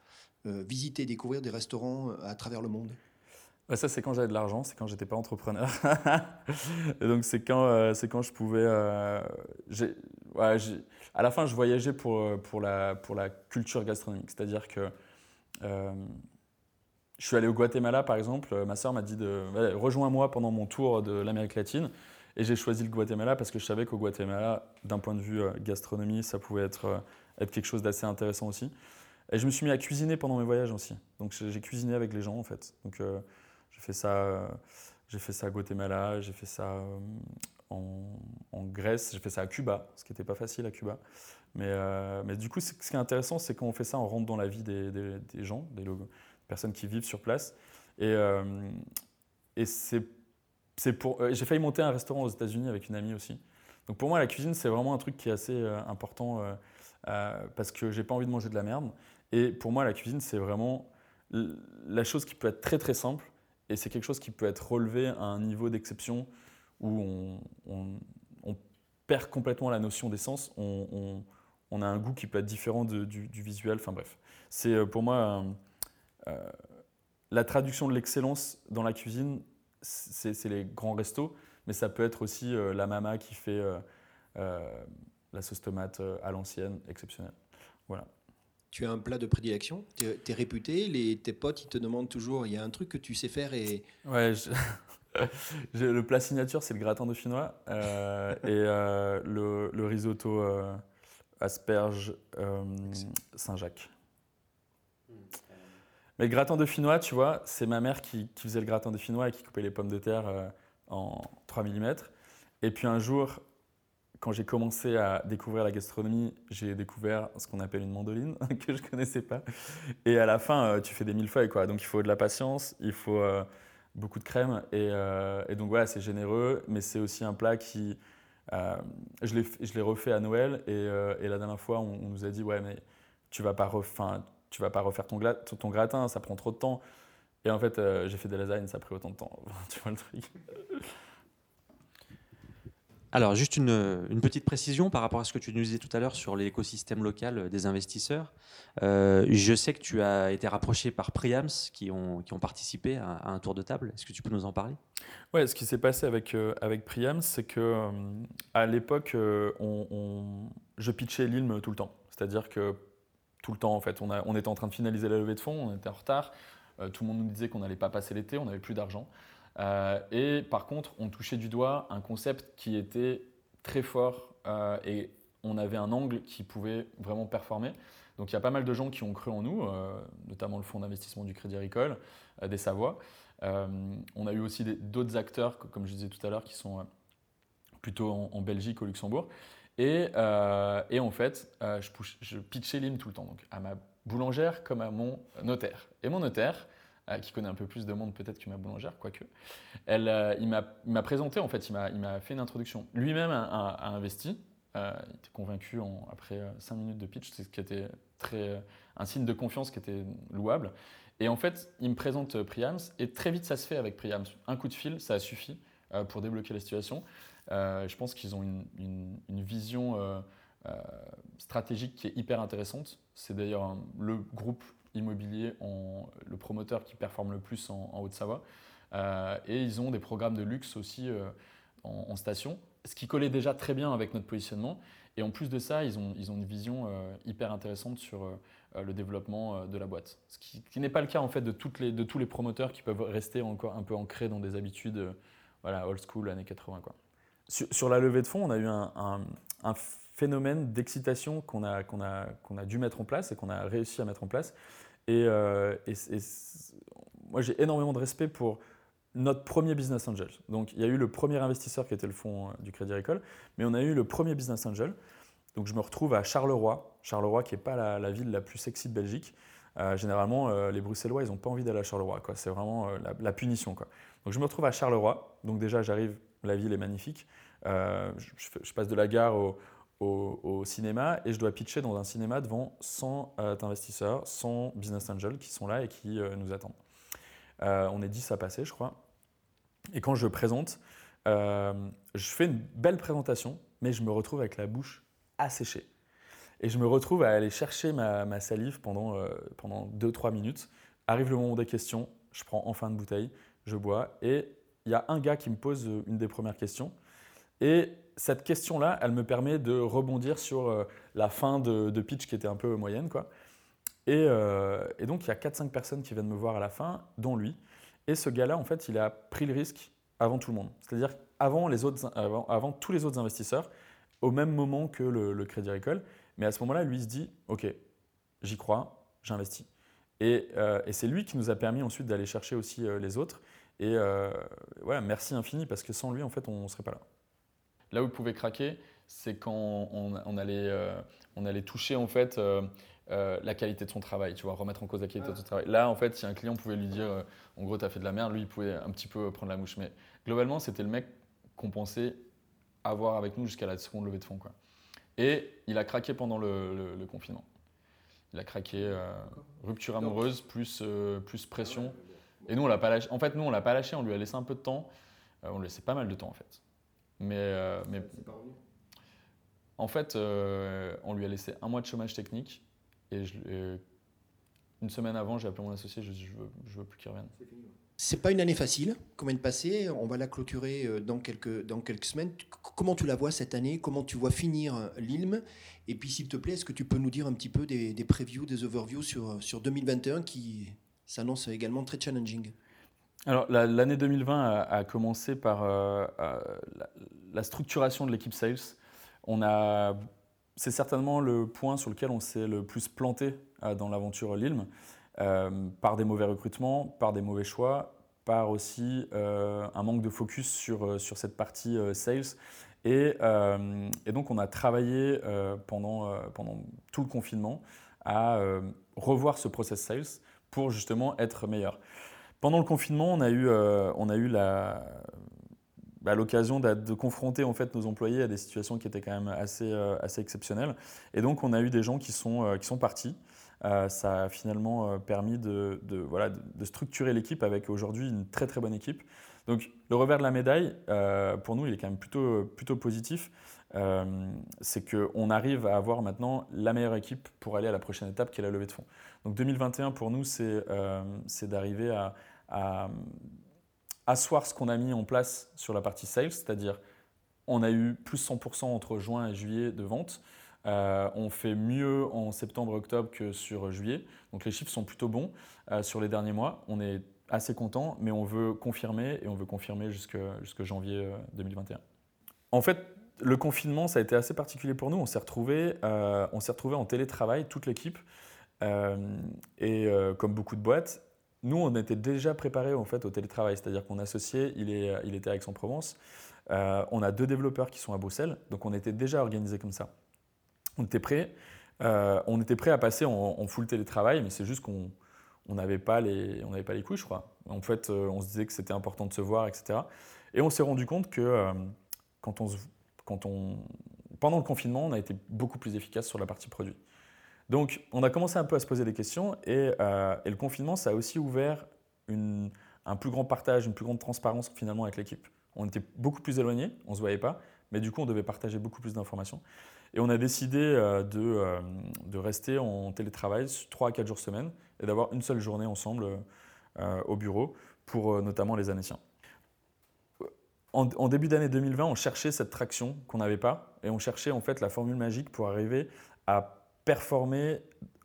euh, visiter et découvrir des restaurants euh, à travers le monde. Ça, c'est quand j'avais de l'argent, c'est quand j'étais pas entrepreneur. [LAUGHS] et donc, c'est quand, c'est quand je pouvais. à la fin, je voyageais pour, pour, la, pour la culture gastronomique. C'est-à-dire que je suis allé au Guatemala, par exemple. Ma sœur m'a dit de rejoins-moi pendant mon tour de l'Amérique latine. Et j'ai choisi le Guatemala parce que je savais qu'au Guatemala, d'un point de vue euh, gastronomie, ça pouvait être, euh, être quelque chose d'assez intéressant aussi. Et je me suis mis à cuisiner pendant mes voyages aussi. Donc j'ai cuisiné avec les gens en fait. Donc euh, j'ai fait ça, j'ai fait ça à Guatemala, j'ai fait ça en, Grèce, j'ai fait ça à Cuba, ce qui n'était pas facile à Cuba. Mais, mais du coup, ce qui est intéressant, c'est quand on fait ça, on rentre dans la vie des, des, gens, des, personnes qui vivent sur place. Et, euh, et c'est, pour, euh, j'ai failli monter un restaurant aux États-Unis avec une amie aussi. Donc pour moi, la cuisine, c'est vraiment un truc qui est assez euh, important parce que j'ai pas envie de manger de la merde. Et pour moi, la cuisine, c'est vraiment la chose qui peut être très très simple et c'est quelque chose qui peut être relevé à un niveau d'exception où on, perd complètement la notion d'essence. On, on, a un goût qui peut être différent du, visuel. Enfin bref, c'est pour moi euh, la traduction de l'excellence dans la cuisine, c'est les grands restos, mais ça peut être aussi euh, la mama qui fait euh, la sauce tomate à l'ancienne, exceptionnelle. Voilà. Tu as un plat de prédilection Tu es, réputé les, Tes potes, ils te demandent toujours, il y a un truc que tu sais faire et... Ouais, [LAUGHS] le plat signature, c'est le gratin dauphinois et le, le, risotto asperge Saint-Jacques. Mais le gratin de dauphinois, tu vois, c'est ma mère qui, faisait le gratin de dauphinois et qui coupait les pommes de terre euh, en 3 mm. Et puis un jour, quand j'ai commencé à découvrir la gastronomie, j'ai découvert ce qu'on appelle une mandoline, [LAUGHS] que je ne connaissais pas. Et à la fin, euh, tu fais des millefeuilles, quoi. Donc il faut de la patience, il faut euh, beaucoup de crème. Et, donc voilà, c'est généreux, mais c'est aussi un plat qui... je l'ai refait à Noël et, la dernière fois, on, nous a dit, ouais, mais tu vas vas pas refaire ton, ton gratin, ça prend trop de temps. Et en fait, euh, j'ai fait des lasagnes, ça a pris autant de temps. [LAUGHS] tu vois le truc? Alors, juste une, petite précision par rapport à ce que tu nous disais tout à l'heure sur l'écosystème local des investisseurs. Euh, je sais que tu as été rapproché par Priams qui ont, participé à, un tour de table. Est-ce que tu peux nous en parler? Ouais, ce qui s'est passé avec, euh, avec Priams, c'est que à l'époque, je pitchais l'ILM tout le temps. C'est-à-dire que tout le temps en fait. On, on, était en train de finaliser la levée de fonds, on était en retard. Euh, tout le monde nous disait qu'on n'allait pas passer l'été, on n'avait plus d'argent. Et par contre, on touchait du doigt un concept qui était très fort et on avait un angle qui pouvait vraiment performer. Donc il y a pas mal de gens qui ont cru en nous, notamment le fonds d'investissement du Crédit Agricole, des Savoies. on a eu aussi d'autres acteurs, comme je disais tout à l'heure, qui sont plutôt en, Belgique, au Luxembourg. Et, en fait, je, je pitchais l'IM tout le temps, donc à ma boulangère comme à mon notaire. Et mon notaire, euh, qui connaît un peu plus de monde peut-être que ma boulangère, quoique, elle, euh, il m'a présenté, en fait, il m'a fait une introduction. Lui-même a, investi, euh, il était convaincu après 5 minutes de pitch, ce qui était très, un signe de confiance qui était louable. Et en fait, il me présente Priams, et très vite ça se fait avec Priams. Un coup de fil, ça a suffi pour débloquer la situation. je pense qu'ils ont une, vision stratégique qui est hyper intéressante. C'est d'ailleurs le groupe immobilier, en, le promoteur qui performe le plus en, Haute-Savoie. Euh, et ils ont des programmes de luxe aussi euh, en, station, ce qui collait déjà très bien avec notre positionnement. Et en plus de ça, ils ont, ils ont une vision hyper intéressante sur le développement de la boîte. Ce qui, n'est pas le cas en fait de, toutes les, de tous les promoteurs qui peuvent rester encore un peu ancrés dans des habitudes voilà, old school, années 80. Quoi. Sur, la levée de fonds, on a eu un, un, un phénomène d'excitation qu'on a, qu'on a, qu'on a dû mettre en place et qu'on a réussi à mettre en place. Et, euh, moi, j'ai énormément de respect pour notre premier business angel. Donc, il y a eu le premier investisseur qui était le fonds euh, du Crédit Agricole, mais on a eu le premier business angel. Donc, je me retrouve à Charleroi. Charleroi, qui n'est pas la, ville la plus sexy de Belgique. Euh, généralement, les Bruxellois, ils n'ont pas envie d'aller à Charleroi. C'est vraiment la, punition. Donc, je me retrouve à Charleroi. Donc, déjà, j'arrive, la ville est magnifique. Je, passe de la gare au, au, cinéma et je dois pitcher dans un cinéma devant 100 euh, investisseurs, 100 business angels qui sont là et qui euh, nous attendent. Euh, on est 10 à passer, je crois. Et quand je présente, je fais une belle présentation, mais je me retrouve avec la bouche asséchée. Et je me retrouve à aller chercher ma, salive pendant 2-3 pendant minutes. Arrive le moment des questions, je prends enfin une bouteille, je bois, et il y a un gars qui me pose une des premières questions. Et cette question-là, elle me permet de rebondir sur euh, la fin de, pitch qui était un peu moyenne. Quoi. Euh, et, donc, il y a 4-5 personnes qui viennent me voir à la fin, dont lui. Et ce gars-là, en fait, il a pris le risque avant tout le monde. C'est-à-dire avant, avant, tous les autres investisseurs, au même moment que le, Crédit Agricole. Mais à ce moment-là, lui, il se dit Ok, j'y crois, j'investis. Et, euh, et c'est lui qui nous a permis ensuite d'aller chercher aussi les autres. Et voilà, merci infini, parce que sans lui, en fait, on ne serait pas là. Là où il pouvait craquer, c'est quand on, allait, euh, on allait toucher en fait euh, euh, la qualité de son travail, tu vois, remettre en cause la qualité de son travail. Là, en fait, si un client pouvait lui dire, en gros, tu as fait de la merde, lui, il pouvait un petit peu prendre la mouche. Mais globalement, c'était le mec qu'on pensait avoir avec nous jusqu'à la seconde levée de fonds. Quoi. Et il a craqué pendant le, confinement. Il a craqué rupture amoureuse plus, plus pression. Et nous, on l'a pas lâché. En fait, nous, on l'a pas lâché, on lui a laissé un peu de temps. on lui a laissé pas mal de temps, en fait. Mais, euh, mais en fait, euh, on lui a laissé un mois de chômage technique et une semaine avant, j'ai appelé mon associé, je je veux, je veux plus qu'il revienne. C'est pas une année facile, comme de passée, on va la clôturer euh, dans quelques, dans quelques semaines. Comment tu la vois cette année? Comment tu vois finir l'ILM? Et puis s'il te plaît, est-ce que tu peux nous dire un petit peu des, des previews, des overviews sur, sur 2021 qui s'annoncent également très challenging? Alors, l'année 2020 a, commencé par euh, euh, la, structuration de l'équipe sales. C'est certainement le point sur lequel on s'est le plus planté euh, dans l'aventure Lilm, par des mauvais recrutements, par des mauvais choix, par aussi un manque de focus sur, sur cette partie sales. Et, et, donc, on a travaillé pendant, pendant tout le confinement à revoir ce process sales pour justement être meilleur. Pendant le confinement, on a eu, euh, on a eu la, bah, l'occasion de, confronter en fait nos employés à des situations qui étaient quand même assez, euh, assez exceptionnelles. Et donc, on a eu des gens qui sont, euh, qui sont partis. ça a finalement permis de, voilà, de, structurer l'équipe avec aujourd'hui une très très bonne équipe. Donc, le revers de la médaille, pour nous, il est quand même plutôt, plutôt positif. C'est qu'on arrive à avoir maintenant la meilleure équipe pour aller à la prochaine étape qui est la levée de fonds. Donc 2021 pour nous, c'est d'arriver à, asseoir ce qu'on a mis en place sur la partie sales, c'est-à-dire on a eu plus 100% entre juin et juillet de vente. Euh, on fait mieux en septembre-octobre que sur juillet. Donc les chiffres sont plutôt bons euh, sur les derniers mois. On est assez content, mais on veut confirmer et on veut confirmer jusque, jusque janvier 2021. En fait, le confinement, ça a été assez particulier pour nous. On s'est retrouvés retrouvé en télétravail, toute l'équipe. et comme beaucoup de boîtes, nous, on était déjà préparés en fait, au télétravail, c'est-à-dire qu'on associé, il, est, il était à Aix-en-Provence. on a deux développeurs qui sont à Bruxelles, donc on était déjà organisé comme ça. On était prêts. on était à passer en, full télétravail, mais c'est juste qu'on on n'avait pas, les, on pas les couilles, je crois. En fait, euh, on se disait que c'était important de se voir, etc. Et on s'est rendu compte que euh, quand on, quand on, pendant le confinement, on a été beaucoup plus efficace sur la partie produit. Donc, on a commencé un peu à se poser des questions et, euh, et le confinement, ça a aussi ouvert une, un plus grand partage, une plus grande transparence finalement avec l'équipe. On était beaucoup plus éloignés, on ne se voyait pas, mais du coup, on devait partager beaucoup plus d'informations. Et on a décidé de, de, rester en télétravail 3 à 4 jours semaine et d'avoir une seule journée ensemble euh, au bureau pour euh, notamment les Annéciens. En, début d'année 2020, on cherchait cette traction qu'on n'avait pas et on cherchait en fait la formule magique pour arriver à performer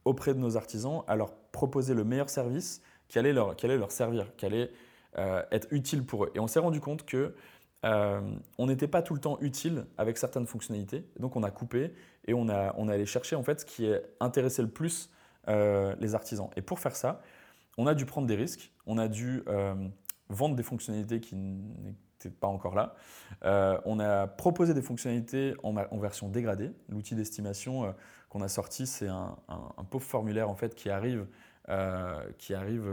auprès de nos artisans, à leur proposer le meilleur service qui allait leur, servir, qui allait euh, être utile pour eux. Et on s'est rendu compte que on n'était pas tout le temps utile avec certaines fonctionnalités. Donc on a coupé et on a, allé chercher en fait ce qui intéressait le plus euh, les artisans. Et pour faire ça, on a dû prendre des risques, on a dû euh, vendre des fonctionnalités qui pas encore là. Euh, on a proposé des fonctionnalités en, version dégradée. L'outil d'estimation qu'on a sorti, c'est un, pauvre formulaire en fait qui arrive, qui arrive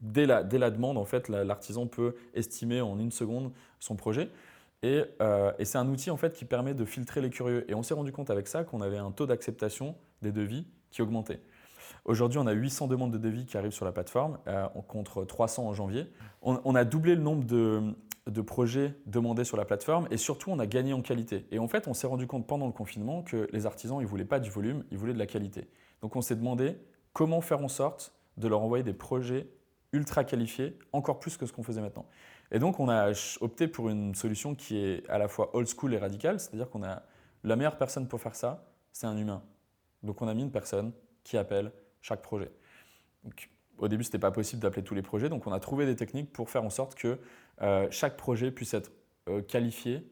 dès, la, dès la demande. En fait, l'artisan peut estimer en une seconde son projet. Et, et c'est un outil en fait qui permet de filtrer les curieux. Et on s'est rendu compte avec ça qu'on avait un taux d'acceptation des devis qui augmentait. Aujourd'hui, on a 800 demandes de devis qui arrivent sur la plateforme, euh, contre 300 en janvier. On, a doublé le nombre de, projets demandés sur la plateforme et surtout, on a gagné en qualité. Et en fait, on s'est rendu compte pendant le confinement que les artisans, ils ne voulaient pas du volume, ils voulaient de la qualité. Donc, on s'est demandé comment faire en sorte de leur envoyer des projets ultra qualifiés, encore plus que ce qu'on faisait maintenant. Et donc, on a opté pour une solution qui est à la fois old school et radicale, c'est-à-dire qu'on a la meilleure personne pour faire ça, c'est un humain. Donc on a mis une personne qui appelle chaque projet. au début, ce n'était pas possible d'appeler tous les projets, donc on a trouvé des techniques pour faire en sorte que euh, chaque projet puisse être euh, qualifié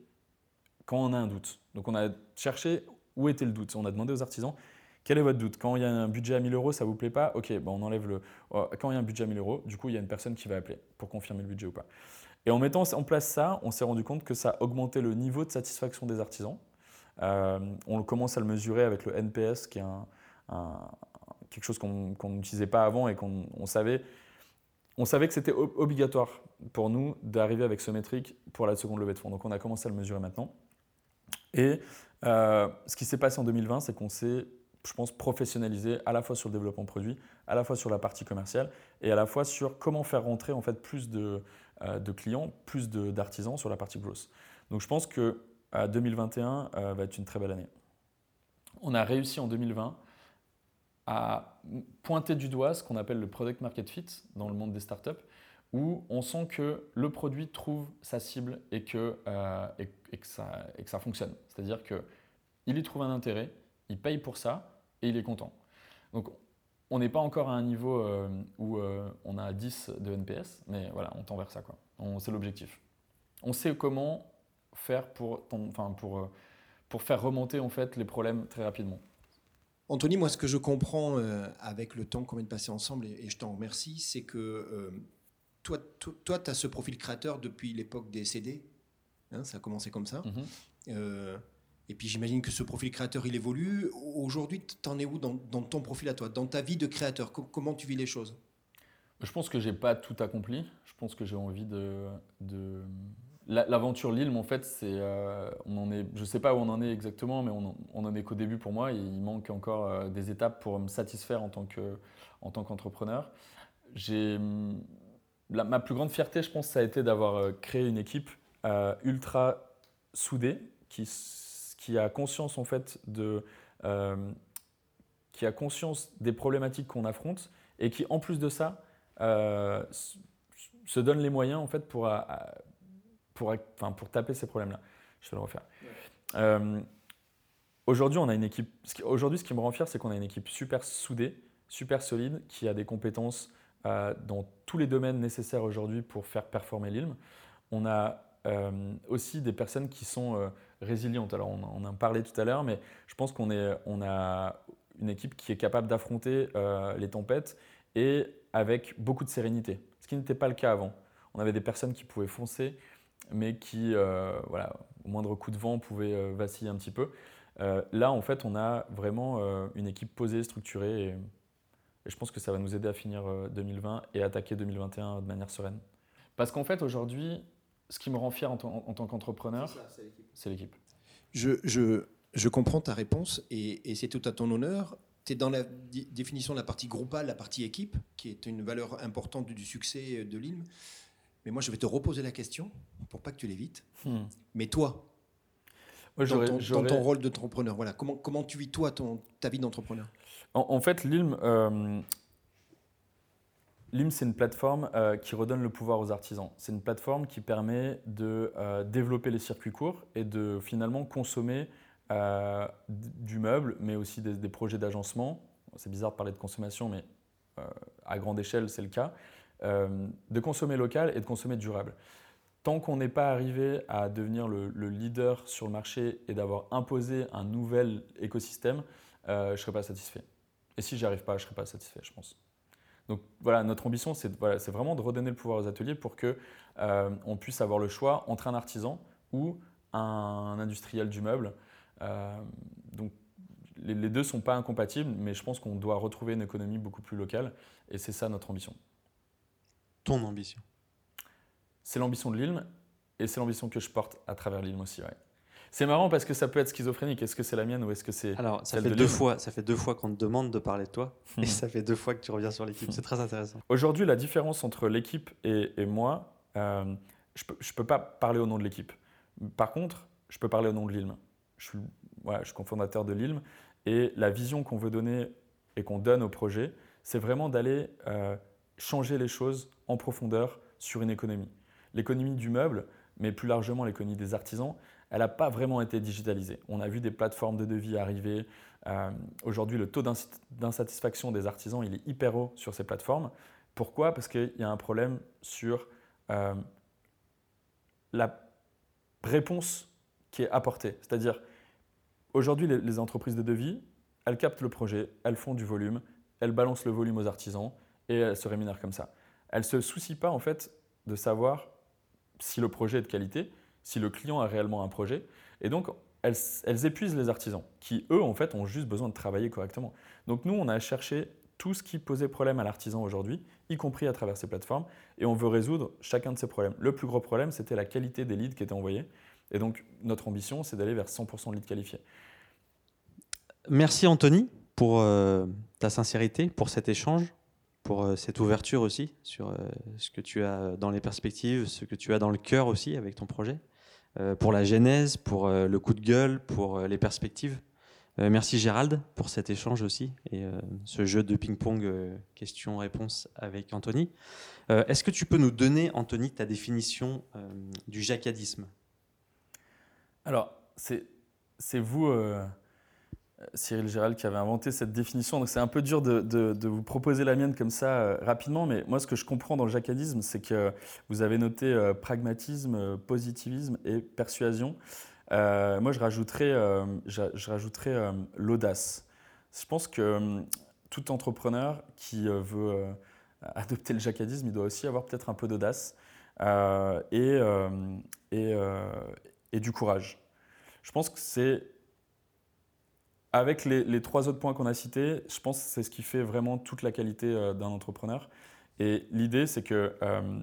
quand on a un doute. Donc on a cherché où était le doute. On a demandé aux artisans quel est votre doute? Quand il y a un budget à 1000 euros, ça vous plaît pas? Ok, bon, on enlève le. Oh, quand il y a un budget à 1000 euros, du coup, il y a une personne qui va appeler pour confirmer le budget ou pas. Et en mettant en place ça, on s'est rendu compte que ça augmentait le niveau de satisfaction des artisans. Euh, on commence à le mesurer avec le NPS, qui est quelque chose qu'on n'utilisait pas avant et qu'on savait. On savait que c'était obligatoire pour nous d'arriver avec ce métrique pour la seconde levée de fonds. Donc on a commencé à le mesurer maintenant. Et euh, ce qui s'est passé en 2020, c'est qu'on s'est, je pense, professionnalisé à la fois sur le développement produit, à la fois sur la partie commerciale et à la fois sur comment faire rentrer en fait plus de, euh, clients, plus d'artisans sur la partie growth. Donc je pense que 2021 euh, va être une très belle année. On a réussi en 2020 à pointer du doigt ce qu'on appelle le product market fit dans le monde des startups, où on sent que le produit trouve sa cible et que, euh, et, que, ça, et que, ça, fonctionne. C'est-à-dire qu'il y trouve un intérêt, il paye pour ça et il est content. Donc on n'est pas encore à un niveau euh, où on a 10 de NPS, mais voilà, on tend vers ça. C'est l'objectif. On sait comment faire pour, pour, euh, pour faire remonter en fait les problèmes très rapidement Anthony, moi ce que je comprends euh, avec le temps qu'on vient de passer ensemble, et, je t'en remercie, c'est que euh, toi, tu as ce profil créateur depuis l'époque des CD, hein, ça a commencé comme ça. Mhm. et puis j'imagine que ce profil créateur, il évolue. Aujourd'hui, tu en es où dans, dans, ton profil à toi, dans ta vie de créateur? Comment tu vis les choses? Je pense que j'ai pas tout accompli. Je pense que j'ai envie de, de L'aventure Lille, en fait, c'est, euh, on en est, je sais pas où on en est exactement, mais on, en est qu'au début pour moi. il manque encore euh, des étapes pour me satisfaire en tant que, en tant qu'entrepreneur. J'ai, ma plus grande fierté, je pense, ça a été d'avoir euh, créé une équipe ultra soudée, qui, qui a conscience en fait de, qui a conscience des problématiques qu'on affronte et qui, en plus de ça, se donne les moyens en fait pour pour, enfin, pour taper ces problèmes-là. Je vais le refaire. Euh, aujourd'hui, on a une équipe. Aujourd'hui, ce qui me rend fier, c'est qu'on a une équipe super soudée, super solide, qui a des compétences dans tous les domaines nécessaires aujourd'hui pour faire performer l'ILM. On a aussi des personnes qui sont résilientes. Alors on, on, en parlait tout à l'heure, mais je pense qu'on on a une équipe qui est capable d'affronter les tempêtes et avec beaucoup de sérénité, ce qui n'était pas le cas avant. On avait des personnes qui pouvaient foncer, mais qui, euh, voilà, au moindre coup de vent, pouvaient euh, vaciller un petit peu. Euh, là, en fait, on a vraiment une équipe posée, structurée, et, je pense que ça va nous aider à finir 2020 et attaquer 2021 de manière sereine. Parce qu'en fait, aujourd'hui, ce qui me rend fier en, tant qu'entrepreneur, c'est l'équipe. Je, je, je, comprends ta réponse et, et c'est tout à ton honneur tu es dans la définition de la partie groupale, la partie équipe, qui est une valeur importante du succès de l'ILM. Mais moi, je vais te reposer la question pour pas que tu l'évites. Hmm. Mais toi, dans, ton, rôle d'entrepreneur, voilà, comment, comment tu vis toi ton, ta vie d'entrepreneur? En, fait, l'ILM, euh, l'ILM, c'est une plateforme euh, qui redonne le pouvoir aux artisans. C'est une plateforme qui permet de euh, développer les circuits courts et de finalement consommer du meuble, mais aussi des, projets d'agencement. C'est bizarre de parler de consommation, mais à grande échelle, c'est le cas. Euh, de consommer local et de consommer durable. Tant qu'on n'est pas arrivé à devenir le, leader sur le marché et d'avoir imposé un nouvel écosystème, je ne serais pas satisfait. Et si j'y arrive pas, je ne serais pas satisfait, je pense. Donc voilà, notre ambition, c'est vraiment de redonner le pouvoir aux ateliers pour que on puisse avoir le choix entre un artisan ou un industriel du meuble euh, donc les, deux ne sont pas incompatibles, mais je pense qu'on doit retrouver une économie beaucoup plus locale, et c'est ça notre ambition. Ton ambition C'est l'ambition de l'ILM, et c'est l'ambition que je porte à travers l'ILM aussi. C'est marrant parce que ça peut être schizophrénique. Est-ce que c'est la mienne ou est-ce que c'est Alors, ça fait, deux fois, ça fait deux fois qu'on te demande de parler de toi [LAUGHS] et ça fait deux fois que tu reviens sur l'équipe. C'est très intéressant. Aujourd'hui, la différence entre l'équipe et, moi, euh, je ne peux, je peux, pas parler au nom de l'équipe. Par contre, je peux parler au nom de l'ILM je suis, voilà, je suis cofondateur de l'ILM, et la vision qu'on veut donner et qu'on donne au projet, c'est vraiment d'aller euh, changer les choses en profondeur sur une économie. L'économie du meuble, mais plus largement l'économie des artisans, elle n'a pas vraiment été digitalisée. On a vu des plateformes de devis arriver. Euh, aujourd'hui, le taux d'insatisfaction des artisans, il est hyper haut sur ces plateformes. Pourquoi? Parce qu'il y a un problème sur euh, la réponse qui est apporté. C'est-à-dire, aujourd'hui, les, entreprises de devis, elles captent le projet, elles font du volume, elles balancent le volume aux artisans et elles se rémunèrent comme ça. Elles ne se soucient pas en fait de savoir si le projet est de qualité, si le client a réellement un projet. Et donc, elles, elles, épuisent les artisans, qui eux, en fait, ont juste besoin de travailler correctement. Donc nous, on a cherché tout ce qui posait problème à l'artisan aujourd'hui, y compris à travers ces plateformes, et on veut résoudre chacun de ces problèmes. Le plus gros problème, c'était la qualité des leads qui étaient envoyés. Et donc, notre ambition, c'est d'aller vers 100% de leads qualifiés. Merci Anthony pour euh, ta sincérité, pour cet échange, pour euh, cette ouverture aussi sur euh, ce que tu as dans les perspectives, ce que tu as dans le cœur aussi avec ton projet, pour la genèse, pour le coup de gueule, pour les perspectives. merci Gérald pour cet échange aussi et ce jeu de ping-pong questions-réponses avec Anthony. Est-ce que tu peux nous donner, Anthony, ta définition du jacadisme? Alors, c'est vous, euh, Cyril Gérald, qui avez inventé cette définition. Donc, c'est un peu dur de, vous proposer la mienne comme ça euh, rapidement. Mais moi, ce que je comprends dans le jacadisme, c'est que vous avez noté euh, pragmatisme, positivisme et persuasion. moi, je rajouterais, je, rajouterais l'audace. Je pense que tout entrepreneur qui veut adopter le jacadisme, il doit aussi avoir peut-être un peu d'audace. et, et, et du courage. Je pense que c'est, avec les, trois autres points qu'on a cités, je pense que c'est ce qui fait vraiment toute la qualité euh, d'un entrepreneur. Et l'idée, c'est que euh,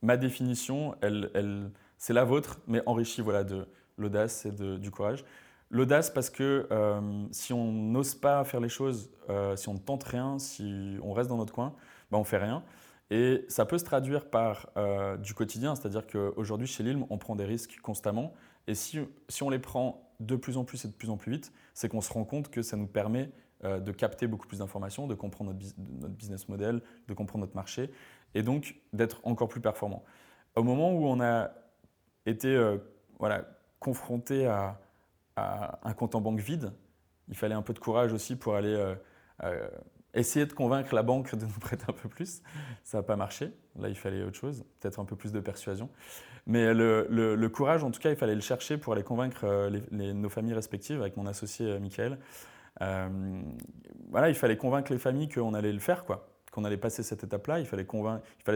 ma définition, elle, c'est la vôtre, mais enrichie voilà, de l'audace et de, du courage. L'audace parce que euh, si on n'ose pas faire les choses, si on ne tente rien, si on reste dans notre coin, ben on fait rien. Et ça peut se traduire par du quotidien, c'est-à-dire qu'aujourd'hui chez l'ILM, on prend des risques constamment. Et si, si, on les prend de plus en plus et de plus en plus vite, c'est qu'on se rend compte que ça nous permet euh, de capter beaucoup plus d'informations, de comprendre notre, business model, de comprendre notre marché, et donc d'être encore plus performant. Au moment où on a été euh, voilà, confronté à, à, un compte en banque vide, il fallait un peu de courage aussi pour aller essayer de convaincre la banque de nous [LAUGHS] prêter un peu plus. Ça n'a pas marché. Là, il fallait autre chose, peut-être un peu plus de persuasion. Mais le, courage, en tout cas, il fallait le chercher pour aller convaincre euh, nos familles respectives avec mon associé euh, Michael. Euh, voilà, il fallait convaincre les familles qu'on allait le faire, quoi, qu'on allait passer cette étape-là. Il fallait,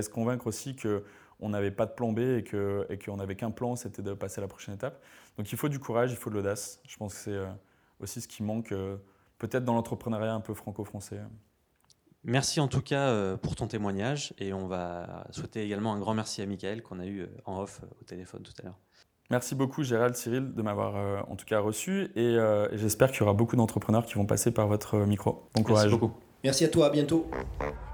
se convaincre aussi qu'on n'avait pas de plan B et qu'on et n'avait qu'un plan, c'était de passer la prochaine étape. Donc il faut du courage, il faut de l'audace. Je pense que c'est aussi ce qui manque peut-être dans l'entrepreneuriat un peu franco-français. Merci en tout cas euh, pour ton témoignage et on va souhaiter également un grand merci à Michael qu'on a eu euh, en off euh, au téléphone tout à l'heure. Merci beaucoup Gérald, Cyril de m'avoir en tout cas reçu et, j'espère qu'il y aura beaucoup d'entrepreneurs qui vont passer par votre micro. Bon courage. Merci beaucoup. Merci à toi, à bientôt.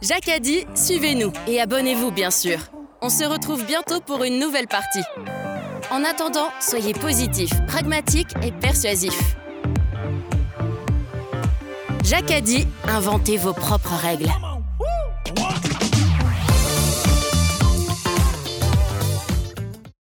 Jacques a dit, suivez-nous et abonnez-vous bien sûr. On se retrouve bientôt pour une nouvelle partie. En attendant, soyez positifs, pragmatiques et persuasifs. Jacques a dit inventez vos propres règles.